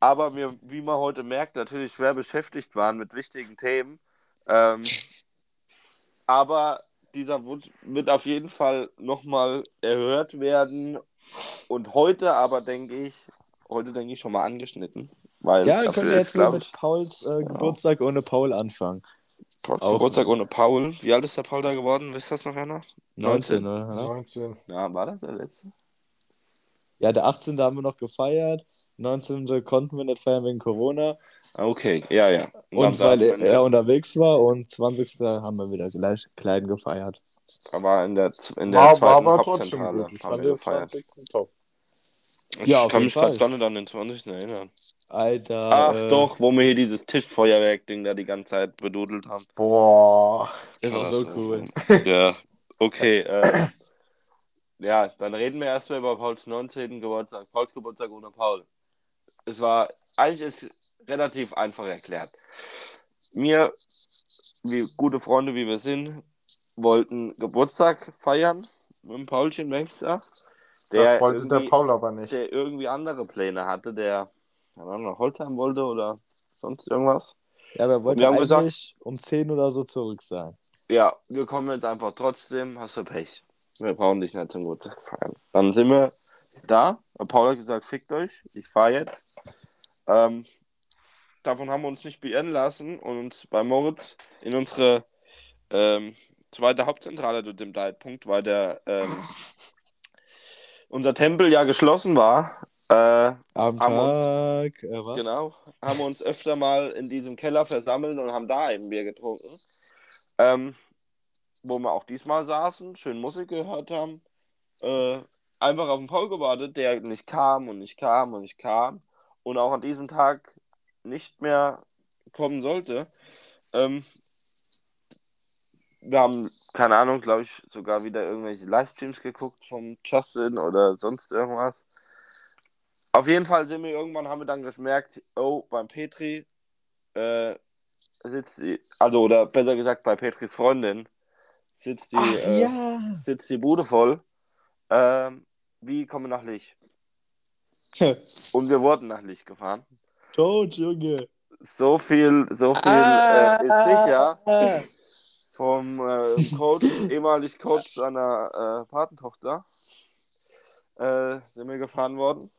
aber wir, wie man heute merkt, natürlich schwer beschäftigt waren mit wichtigen Themen. Ähm, aber dieser Wunsch wird auf jeden Fall nochmal erhört werden. Und heute aber denke ich, heute denke ich schon mal angeschnitten. Weil Ja, dafür können wir jetzt mal glaub mit Pauls äh, Geburtstag ohne Paul anfangen. Pauls auch- Geburtstag ohne Paul. Wie alt ist der Paul da geworden? Wisst ihr das noch einer? 19, 19. oder? 19. Ja, war das der letzte? Ja, der 18. haben wir noch gefeiert. 19. konnten wir nicht feiern wegen Corona. Ah, Okay, ja, ja. Und dann weil er, er unterwegs war. Und 20. haben wir wieder gleich klein gefeiert. Aber in der, in der War, war zweiten aber trotzdem Hauptzentrale gut. Ich haben fand wir den gefeiert. 20. top. Ich Ja, kann mich gerade gar nicht an den 20. erinnern. Alter. Ach äh, doch, wo wir hier dieses Tischfeuerwerk-Ding da die ganze Zeit bedudelt haben. Boah. Ist auch so cool. Ja, okay. Äh, ja, dann reden wir erstmal über Pauls 19. Geburtstag. Pauls Geburtstag ohne Paul. Es war, eigentlich ist relativ einfach erklärt. Wir, wie gute Freunde wie wir sind, wollten Geburtstag feiern mit dem Paulchen Wengster. Das wollte der Paul aber nicht. der irgendwie andere Pläne hatte, der keine Ahnung, nach Holzheim wollte oder sonst irgendwas. Ja, aber er wollte Wir haben eigentlich gesagt- um 10 oder so zurück sein. Ja, wir kommen jetzt einfach trotzdem, hast du Pech. Wir brauchen dich nicht zum Geburtstag feiern. Dann sind wir da. Paul hat gesagt, fickt euch, ich fahre jetzt. Ähm, davon haben wir uns nicht beirren lassen und uns bei Moritz in unsere ähm, zweite Hauptzentrale zu dem Zeitpunkt, weil der ähm, unser Tempel ja geschlossen war, äh, Am Haben wir uns- Tag, äh, was? Genau. Haben wir uns öfter mal in diesem Keller versammelt und haben da ein Bier getrunken. Ähm, wo wir auch diesmal saßen, schön Musik gehört haben. Äh, einfach auf den Paul gewartet, der nicht kam und nicht kam und nicht kam. Und auch an diesem Tag nicht mehr kommen sollte. Ähm, wir haben, keine Ahnung, glaube ich, sogar wieder irgendwelche Livestreams geguckt vom Justin oder sonst irgendwas. Auf jeden Fall sind wir irgendwann, haben wir dann gemerkt, oh, beim Petri äh, sitzt also oder besser gesagt bei Petris Freundin sitzt die, Ach, äh, ja. sitzt die Bude voll. Ähm, wie kommen wir nach Lich? Und wir wurden nach Lich gefahren. Tot, Junge. So viel, so viel Ah. äh, ist sicher vom äh, Coach, ehemalig Coach seiner äh, Patentochter, äh, sind wir gefahren worden,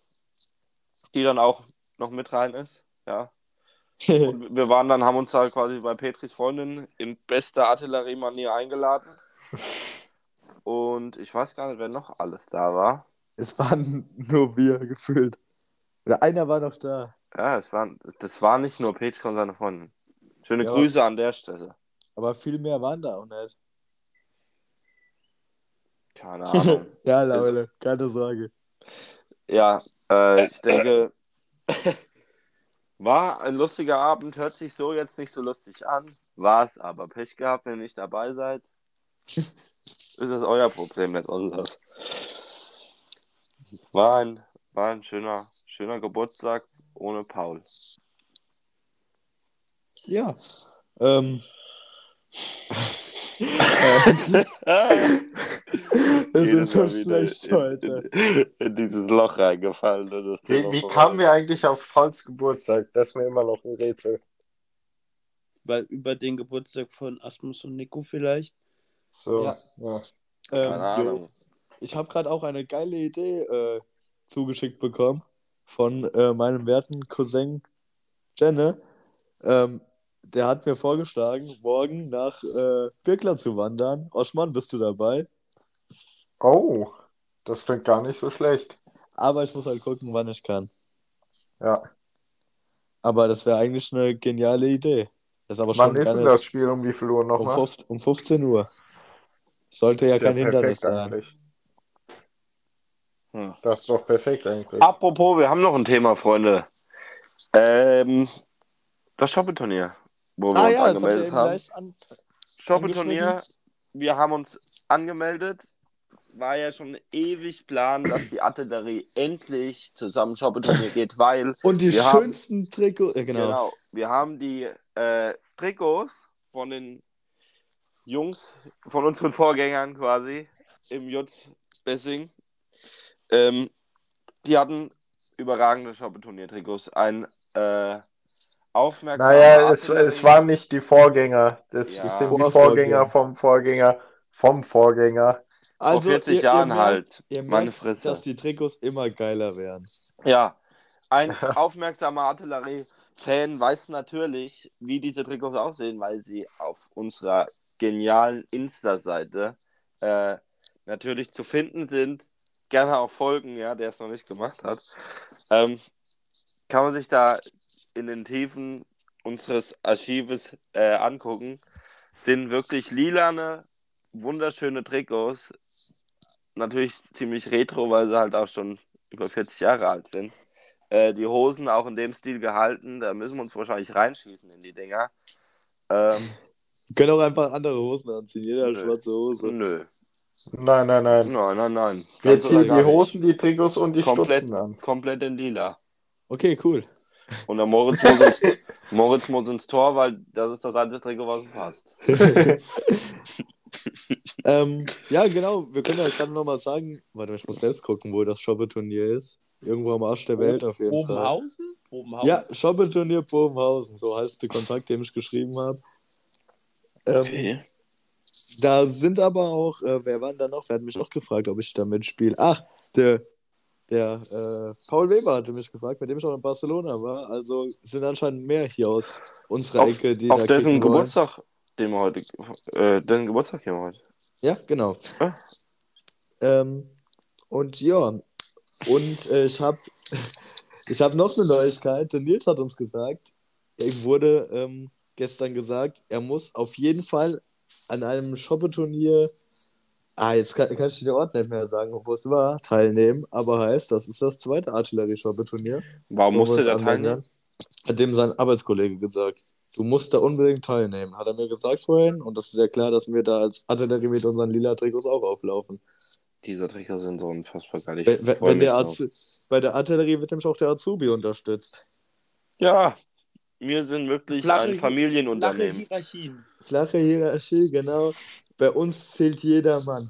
die dann auch noch mit rein ist. Ja. Und wir waren dann, haben uns halt quasi bei Petris Freundin in bester Artilleriemanier eingeladen. Und ich weiß gar nicht, wer noch alles da war. es waren nur wir gefühlt. Oder einer war noch da. Ja, es waren, das war nicht nur Petri und seine Freundin. Schöne Ja. Grüße an der Stelle. Aber viel mehr waren da auch nicht. Keine Ahnung. ja, Leute, keine Sorge. Ja, äh, ich denke, war ein lustiger Abend, hört sich so jetzt nicht so lustig an, war es aber. Pech gehabt, wenn ihr nicht dabei seid. Ist das euer Problem, nicht unseres. War ein, war ein schöner, schöner Geburtstag ohne Paul. Ja. Ähm. Es ist so schlecht heute. In, in dieses Loch reingefallen. und das Wie, wie kamen wir eigentlich auf Pauls Geburtstag? Das ist mir immer noch ein Rätsel. Weil über den Geburtstag von Asmus und Nico vielleicht. So, Ja. ja. Ähm, Keine Ahnung. Ich habe gerade auch eine geile Idee äh, zugeschickt bekommen von äh, meinem werten Cousin Jenne. Ähm, der hat mir vorgeschlagen, morgen nach äh, Birkler zu wandern. Oschmann, bist du dabei? Oh, das klingt gar nicht so schlecht. Aber ich muss halt gucken, wann ich kann. Ja. Aber das wäre eigentlich eine geniale Idee. Das ist aber Wann schon ist denn das Spiel? Um wie viel Uhr um, nochmal? 15, um 15 Uhr. Sollte ja Ist ja kein Hindernis sein. eigentlich. Hm. Das ist doch perfekt eigentlich. Apropos, wir haben noch ein Thema, Freunde. Ähm, das Shopping-Turnier, wo wir Ah uns ja, angemeldet haben. an. Shopping-Turnier, wir haben uns angemeldet. War ja schon ewig Plan, dass die Artillerie endlich zusammen Shopping-Turnier geht, weil Und die haben- schönsten Trikots. Ja, genau. genau. wir haben die äh, Trikots von den Jungs, von unseren Vorgängern quasi im Jutz Bessing. Ähm, die hatten überragende Shopping-Turnier-Trikots. Ein äh, aufmerksamer Naja, es, es waren nicht die Vorgänger. Das Ja. sind die. Vorgänger vom Vorgänger vom Vorgänger. vor 40 Also, ihr- ihr Jahren merkt- halt. Ihr Meine merkt, Fresse. dass die Trikots immer geiler werden. Ja, ein aufmerksamer Artillerie-Fan weiß natürlich, wie diese Trikots aussehen, weil sie auf unserer genialen Insta-Seite äh, natürlich zu finden sind. Gerne auch folgen, ja, der es noch nicht gemacht hat. Ähm, kann man sich da in den Tiefen unseres Archives äh, angucken. Sind wirklich lilane, wunderschöne Trikots. Natürlich ziemlich retro, weil sie halt auch schon über 40 Jahre alt sind. Äh, die Hosen auch in dem Stil gehalten. Da müssen wir uns wahrscheinlich reinschießen in die Dinger. Ähm, Wir können auch einfach andere Hosen anziehen. Jeder hat schwarze Hose. nö. Nein, nein, nein. Nein, nein, nein. Wir ziehen die nicht. Hosen, die Trikots und die Komplett. Stutzen an. Komplett in lila. Okay, cool. Und der Moritz muss, ins, Moritz muss ins Tor, weil das ist das einzige Trikot, was passt. ähm, ja, genau. Wir können ja gerade nochmal sagen. Warte, ich muss selbst gucken, wo das Shoppeturnier ist. Irgendwo am Arsch der Welt auf jeden Fall. Bobenhausen? Bobenhausen? Ja, Shoppeturnier Bobenhausen. So heißt der Kontakt, den ich geschrieben habe. Ähm, Da sind aber auch, äh, wer war denn da noch? Wer hat mich noch gefragt, ob ich da mitspiele? Ach, der, der äh, Paul Weber hatte mich gefragt, mit dem ich auch in Barcelona war. Also sind anscheinend mehr hier aus unserer Auf, Ecke, die auf dessen. Geburtstag, den wir heute, äh, dessen Geburtstag hier heute. Ja, genau. Ah. Ähm, und ja, und äh, ich habe ich hab noch eine Neuigkeit. Der Nils hat uns gesagt, er wurde ähm, gestern gesagt, er muss auf jeden Fall an einem Shoppeturnier, ah, jetzt kann, kann ich den Ort nicht mehr sagen, wo es war, teilnehmen, aber heißt, das ist das zweite Artillerie-Shoppeturnier. Warum musste uns anmelden. teilnehmen? Hat dem sein Arbeitskollege gesagt. Du musst da unbedingt teilnehmen, hat er mir gesagt vorhin. Und das ist ja klar, dass wir da als Artillerie mit unseren lila Trikots auch auflaufen. Diese Trikots sind so unfassbar geil. Ich Wenn, wenn, der. Azu bei der Artillerie wird nämlich auch der Azubi unterstützt. Ja, wir sind wirklich Flache ein Hi- Flache Familienunternehmen. Hierarchien. Flache Hierarchie, genau. Bei uns zählt jeder Mann.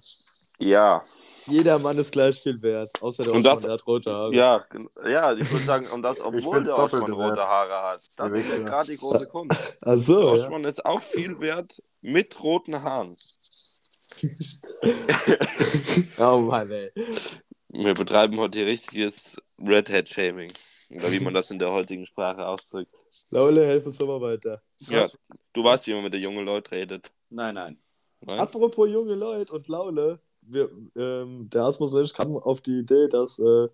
Ja, Jeder Mann ist gleich viel wert. Außer der Und Osman, das- der hat rote Haare. ja, ja, ich würde sagen, und das, obwohl der Osman rote Haare hat. Das Ja, ist ja ja. gerade die große Kunst. Ach so, ja. Osman ist auch viel wert mit roten Haaren. Oh Mann, ey. Wir betreiben heute hier richtiges Red Hat Shaming. Oder wie man das in der heutigen Sprache ausdrückt. Laule, helf uns doch mal weiter. Ja, du weißt, wie man mit den jungen Leuten redet. Nein, nein. Nein? Apropos junge Leute und Laule, wir, ähm, der Asmus und ich kamen auf die Idee, dass äh,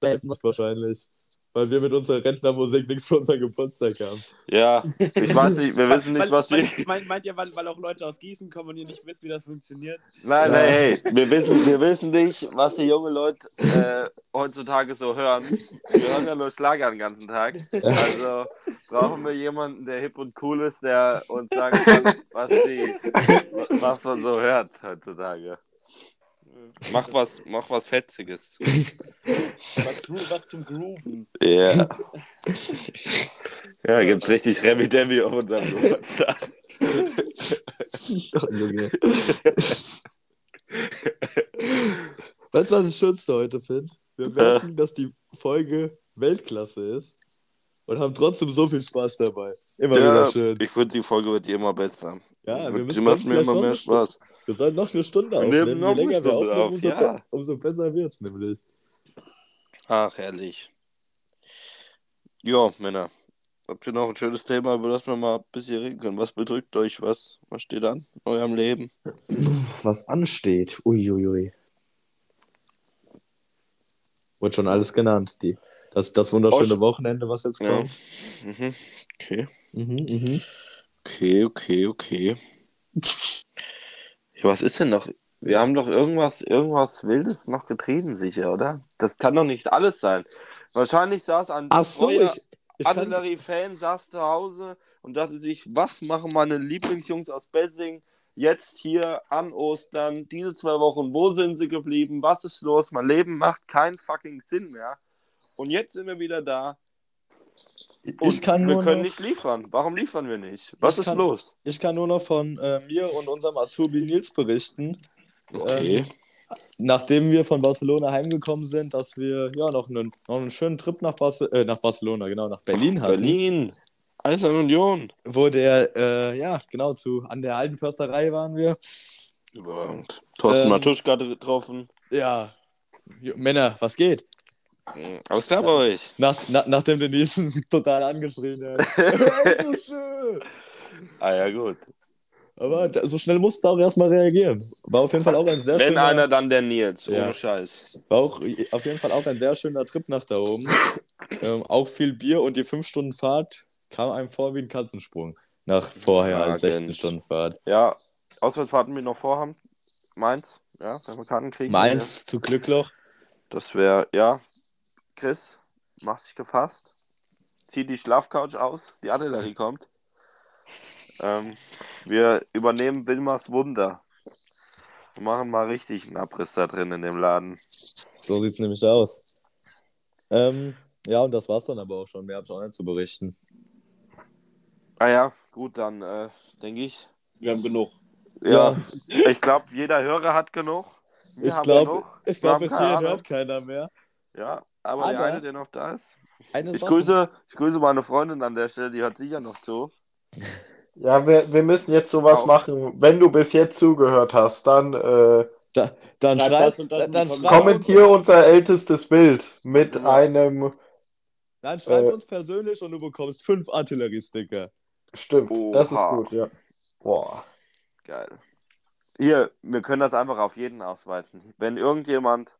wahrscheinlich, weil wir mit unserer Rentnermusik nichts für unseren Geburtstag haben. Ja, ich weiß nicht, wir wissen nicht, Weil- was weil, die. meint, meint ihr, weil, weil auch Leute aus Gießen kommen und ihr nicht wisst, wie das funktioniert? Nein, nein, hey, wir wissen, wir wissen nicht, was die jungen Leute äh, heutzutage so hören. Wir hören ja nur Schlager den ganzen Tag. Also brauchen wir jemanden, der hip und cool ist, der uns sagen kann, was, die, was man so hört heutzutage. Mach was, mach was Fetziges. Was, was zum Grooven. Ja. Ja, gibt's richtig Remi Demi auf unserem Geburtstag. Oh, Junge. weißt du, was ich schönste heute finde? Wir merken, dass die Folge Weltklasse ist und haben trotzdem so viel Spaß dabei. Immer Ja, wieder schön. ich finde, die Folge wird immer besser. Ja, wir Wird- müssen die macht mir immer mehr Stunde- Spaß. Wir sollten noch eine Stunde aufnehmen. noch Je länger wir Stunde aufnehmen, auf, umso, ja. be- umso besser wird's nämlich. Ach, herrlich. Ja, Männer. Habt ihr noch ein schönes Thema, über das wir mal ein bisschen reden können? Was bedrückt euch? Was, was steht an in eurem Leben? Was ansteht. Uiuiui. Wurde schon alles genannt. Die, das, das wunderschöne Wochenende, was jetzt Ja. kommt. Mhm. Okay. Mhm, mhm. Okay, okay, okay. Ja, was ist denn noch? Wir haben doch irgendwas, irgendwas Wildes noch getrieben, sicher, oder? Das kann doch nicht alles sein. Wahrscheinlich saß ein Ach so, ich, ich Artillerie-Fan, saß zu Hause und dachte sich, was machen meine Lieblingsjungs aus Bessing jetzt hier an Ostern, diese zwei Wochen, wo sind sie geblieben? Was ist los? Mein Leben macht keinen fucking Sinn mehr. Und jetzt sind wir wieder da. Und ich, kann wir können noch, nicht liefern. Warum liefern wir nicht? Was ist kann- los? ich kann nur noch von äh, mir und unserem Azubi Nils berichten. Okay. Nachdem wir von Barcelona heimgekommen sind, dass wir ja noch einen, noch einen schönen Trip nach, Barce äh, nach Barcelona, genau, nach Berlin hatten. Berlin. Eisern Union. Wo der, äh, ja, genau, zu, an der alten Försterei waren wir. Überragend. Thorsten Ähm, Matuschka getroffen. Ja, Männer, was geht? Klar bei euch. Nach, na, nachdem der Nils total angeschrien hat. Ah ja, gut. Aber so schnell musste er auch erstmal reagieren. War auf jeden Fall auch ein sehr Wenn schöner, einer, dann der Nils. Ohne Ja. Scheiß. war auch auf jeden Fall auch ein sehr schöner Trip nach da oben. ähm, auch viel Bier und die 5 Stunden Fahrt kam einem vor wie ein Katzensprung. Nach vorher als 16 Überragend. Stunden Fahrt. Ja, Auswärtsfahrten wir noch vorhaben. Mainz. Ja, wenn wir Karten kriegen. Mainz zu Glückloch. Das wäre, ja. Chris, mach dich gefasst. Zieh die Schlafcouch aus. Die Artillerie kommt. Ähm, wir übernehmen Wilmers Wunder. Wir machen mal richtig einen Abriss da drin in dem Laden. So sieht's nämlich aus. Ähm, ja, und das war's dann aber auch schon. Mehr habe ich auch nicht zu berichten. Ah ja, gut, dann äh, denke ich. Wir haben genug. Ja, ich glaube, jeder Hörer hat genug. Wir Ich glaube, ich Wir glaub, bis hierhin Ahnung. hört keiner mehr. Ja, aber, der Aber- eine, der noch da ist. Eine Ich grüße, ich grüße meine Freundin an der Stelle, die hört sicher noch zu. Ja, wir, wir müssen jetzt sowas Auch. machen. Wenn du bis jetzt zugehört hast, dann äh, Da, dann Schreib das und das dann uns, kommentier unser ältestes Bild mit Ja. einem. dann schreib Äh, uns persönlich und du bekommst fünf Artilleriesticker. Stimmt, das ist Oha. gut, ja. Boah. Geil. Hier, wir können das einfach auf jeden ausweiten. Wenn irgendjemand,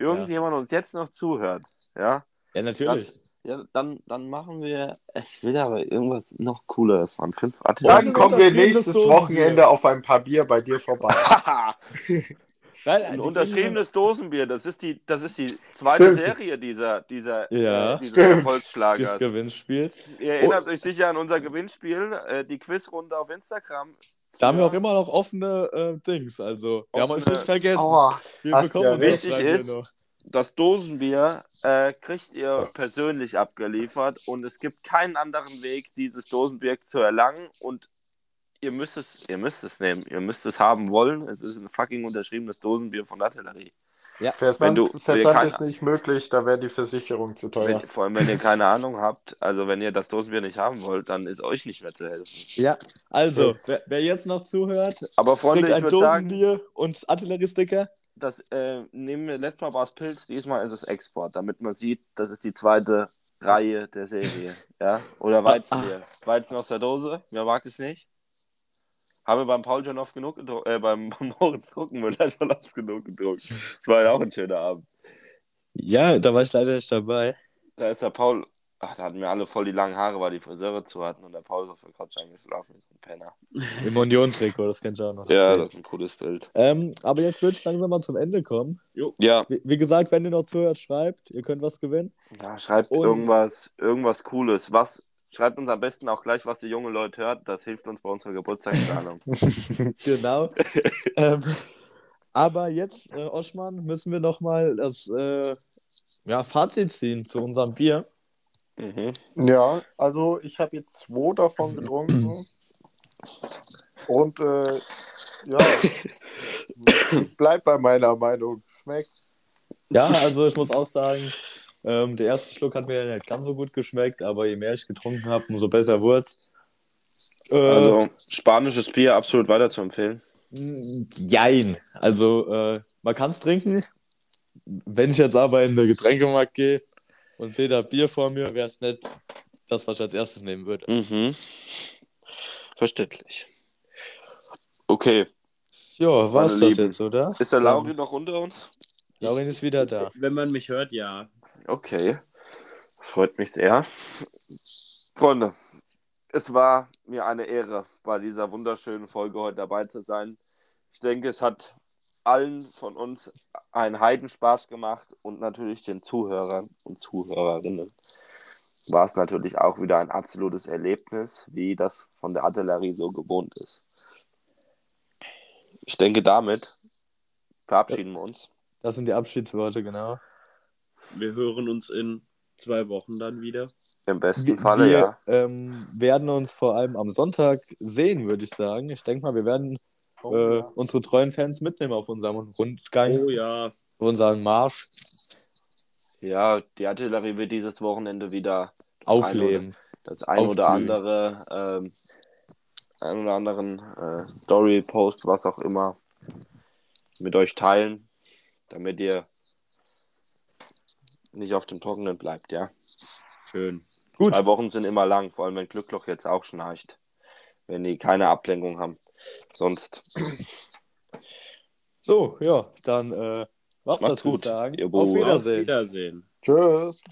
irgendjemand uns jetzt noch zuhört, ja, Ja, natürlich. ja dann, dann machen wir, ich will aber irgendwas noch cooleres machen. Fünf Dann Artillerie. kommen wir nächstes. Wochenende auf ein paar Bier bei dir vorbei. Nein, Ein unterschriebenes Dosenbier, das ist die, das ist die zweite Stimmt. Serie dieser, dieser, Ja. äh, dieses Erfolgsschlagers. Das Gewinnspiel. Ihr erinnert euch sicher an unser Gewinnspiel, äh, die Quizrunde auf Instagram. Da haben wir Ja. auch immer noch offene äh, Dings. Also, wir haben euch Offene- nicht vergessen. Aua. wir bekommen ja Wichtig ist- noch. Das Dosenbier äh, kriegt ihr persönlich abgeliefert und es gibt keinen anderen Weg, dieses Dosenbier zu erlangen und ihr müsst es, ihr müsst es nehmen, ihr müsst es haben wollen. Es ist ein fucking unterschriebenes Dosenbier von Artillerie. Versand, Wenn du- Versand keine- ist nicht möglich, da wäre die Versicherung zu teuer. Wenn, vor allem, wenn ihr keine Ahnung habt, also wenn ihr das Dosenbier nicht haben wollt, dann ist euch nicht mehr zu helfen. Ja, also, wer, wer jetzt noch zuhört, Aber Freunde, kriegt ich ein würde sagen, Dosenbier und Artilleriesticker. das äh, nehmen wir letztes Mal war es Pilz, diesmal ist es Export, damit man sieht, das ist die zweite Reihe der Serie. Ja? Oder Weizenbier. Weizen aus der Dose, wer mag es nicht? Haben wir beim Paul schon oft genug gedruckt, äh, beim, Moritz Druckenmüller schon oft genug gedruckt. Das war ja auch ein schöner Abend. Ja, da war ich leider nicht dabei. Da ist der Paul, ach, da hatten wir alle voll die langen Haare, weil die Friseure zu hatten und der Paul ist auf der Couch eingeschlafen, ist ein Penner. Im Union-Trikot, das kennt ihr auch noch. Ja, Bild. das ist ein cooles Bild. Ähm, aber jetzt würde ich langsam mal zum Ende kommen. Ja, Wie, wie gesagt, wenn ihr noch zuhört, schreibt, ihr könnt was gewinnen. Ja, schreibt Und- irgendwas, irgendwas Cooles. Was, schreibt uns am besten auch gleich, was die junge Leute hört. Das hilft uns bei unserer Geburtstagsplanung. Genau. ähm, aber jetzt, äh, Oschmann, müssen wir noch mal das äh, ja, Fazit ziehen zu unserem Bier. mhm. Ja, also ich habe jetzt zwei davon getrunken. Und äh, ja, ich bleib bei meiner Meinung. Schmeckt. Ja, also ich muss auch sagen, ähm, der erste Schluck hat mir nicht ganz so gut geschmeckt, aber je mehr ich getrunken habe, umso besser wurde es. Äh, Also, spanisches Bier absolut weiter zu empfehlen. mh, jein. Also äh, man kann es trinken. Wenn ich jetzt aber in den Getränkemarkt gehe und sehe da Bier vor mir, wäre es nicht das, was ich als erstes nehmen würde. Mhm. Verständlich. Okay. Ja, war's Meine das Lieben. jetzt, oder? Ist der Lauri noch unter uns? Laurin ist wieder da. Wenn man mich hört, ja. Okay. Das freut mich sehr. Freunde, es war mir eine Ehre, bei dieser wunderschönen Folge heute dabei zu sein. Ich denke, es hat allen von uns einen Heidenspaß gemacht und natürlich den Zuhörern und Zuhörerinnen war es natürlich auch wieder ein absolutes Erlebnis, wie das von der Artillerie so gewohnt ist. Ich denke, damit verabschieden wir uns. Das sind die Abschiedsworte, genau. Wir hören uns in zwei Wochen dann wieder. Im besten Wir, Falle, wir ja. ähm, werden uns vor allem am Sonntag sehen, würde ich sagen. Ich denke mal, wir werden Oh, äh, ja. unsere treuen Fans mitnehmen auf unserem Rundgang, Oh ja. auf unseren Marsch Ja, die Artillerie wird dieses Wochenende wieder das aufleben. Ein oder, das ein oder andere, ähm, ein oder anderen äh, Story-Post, was auch immer, mit euch teilen, damit ihr nicht auf dem Trockenen bleibt, ja. Schön. Gut. Zwei Wochen sind immer lang, vor allem wenn Glückloch jetzt auch schnarcht. Wenn die keine Ablenkung haben. Sonst So, ja, dann äh, was Macht's das, gut, sagen. ihr Auf Buben. Auf Wiedersehen. Wiedersehen. Tschüss.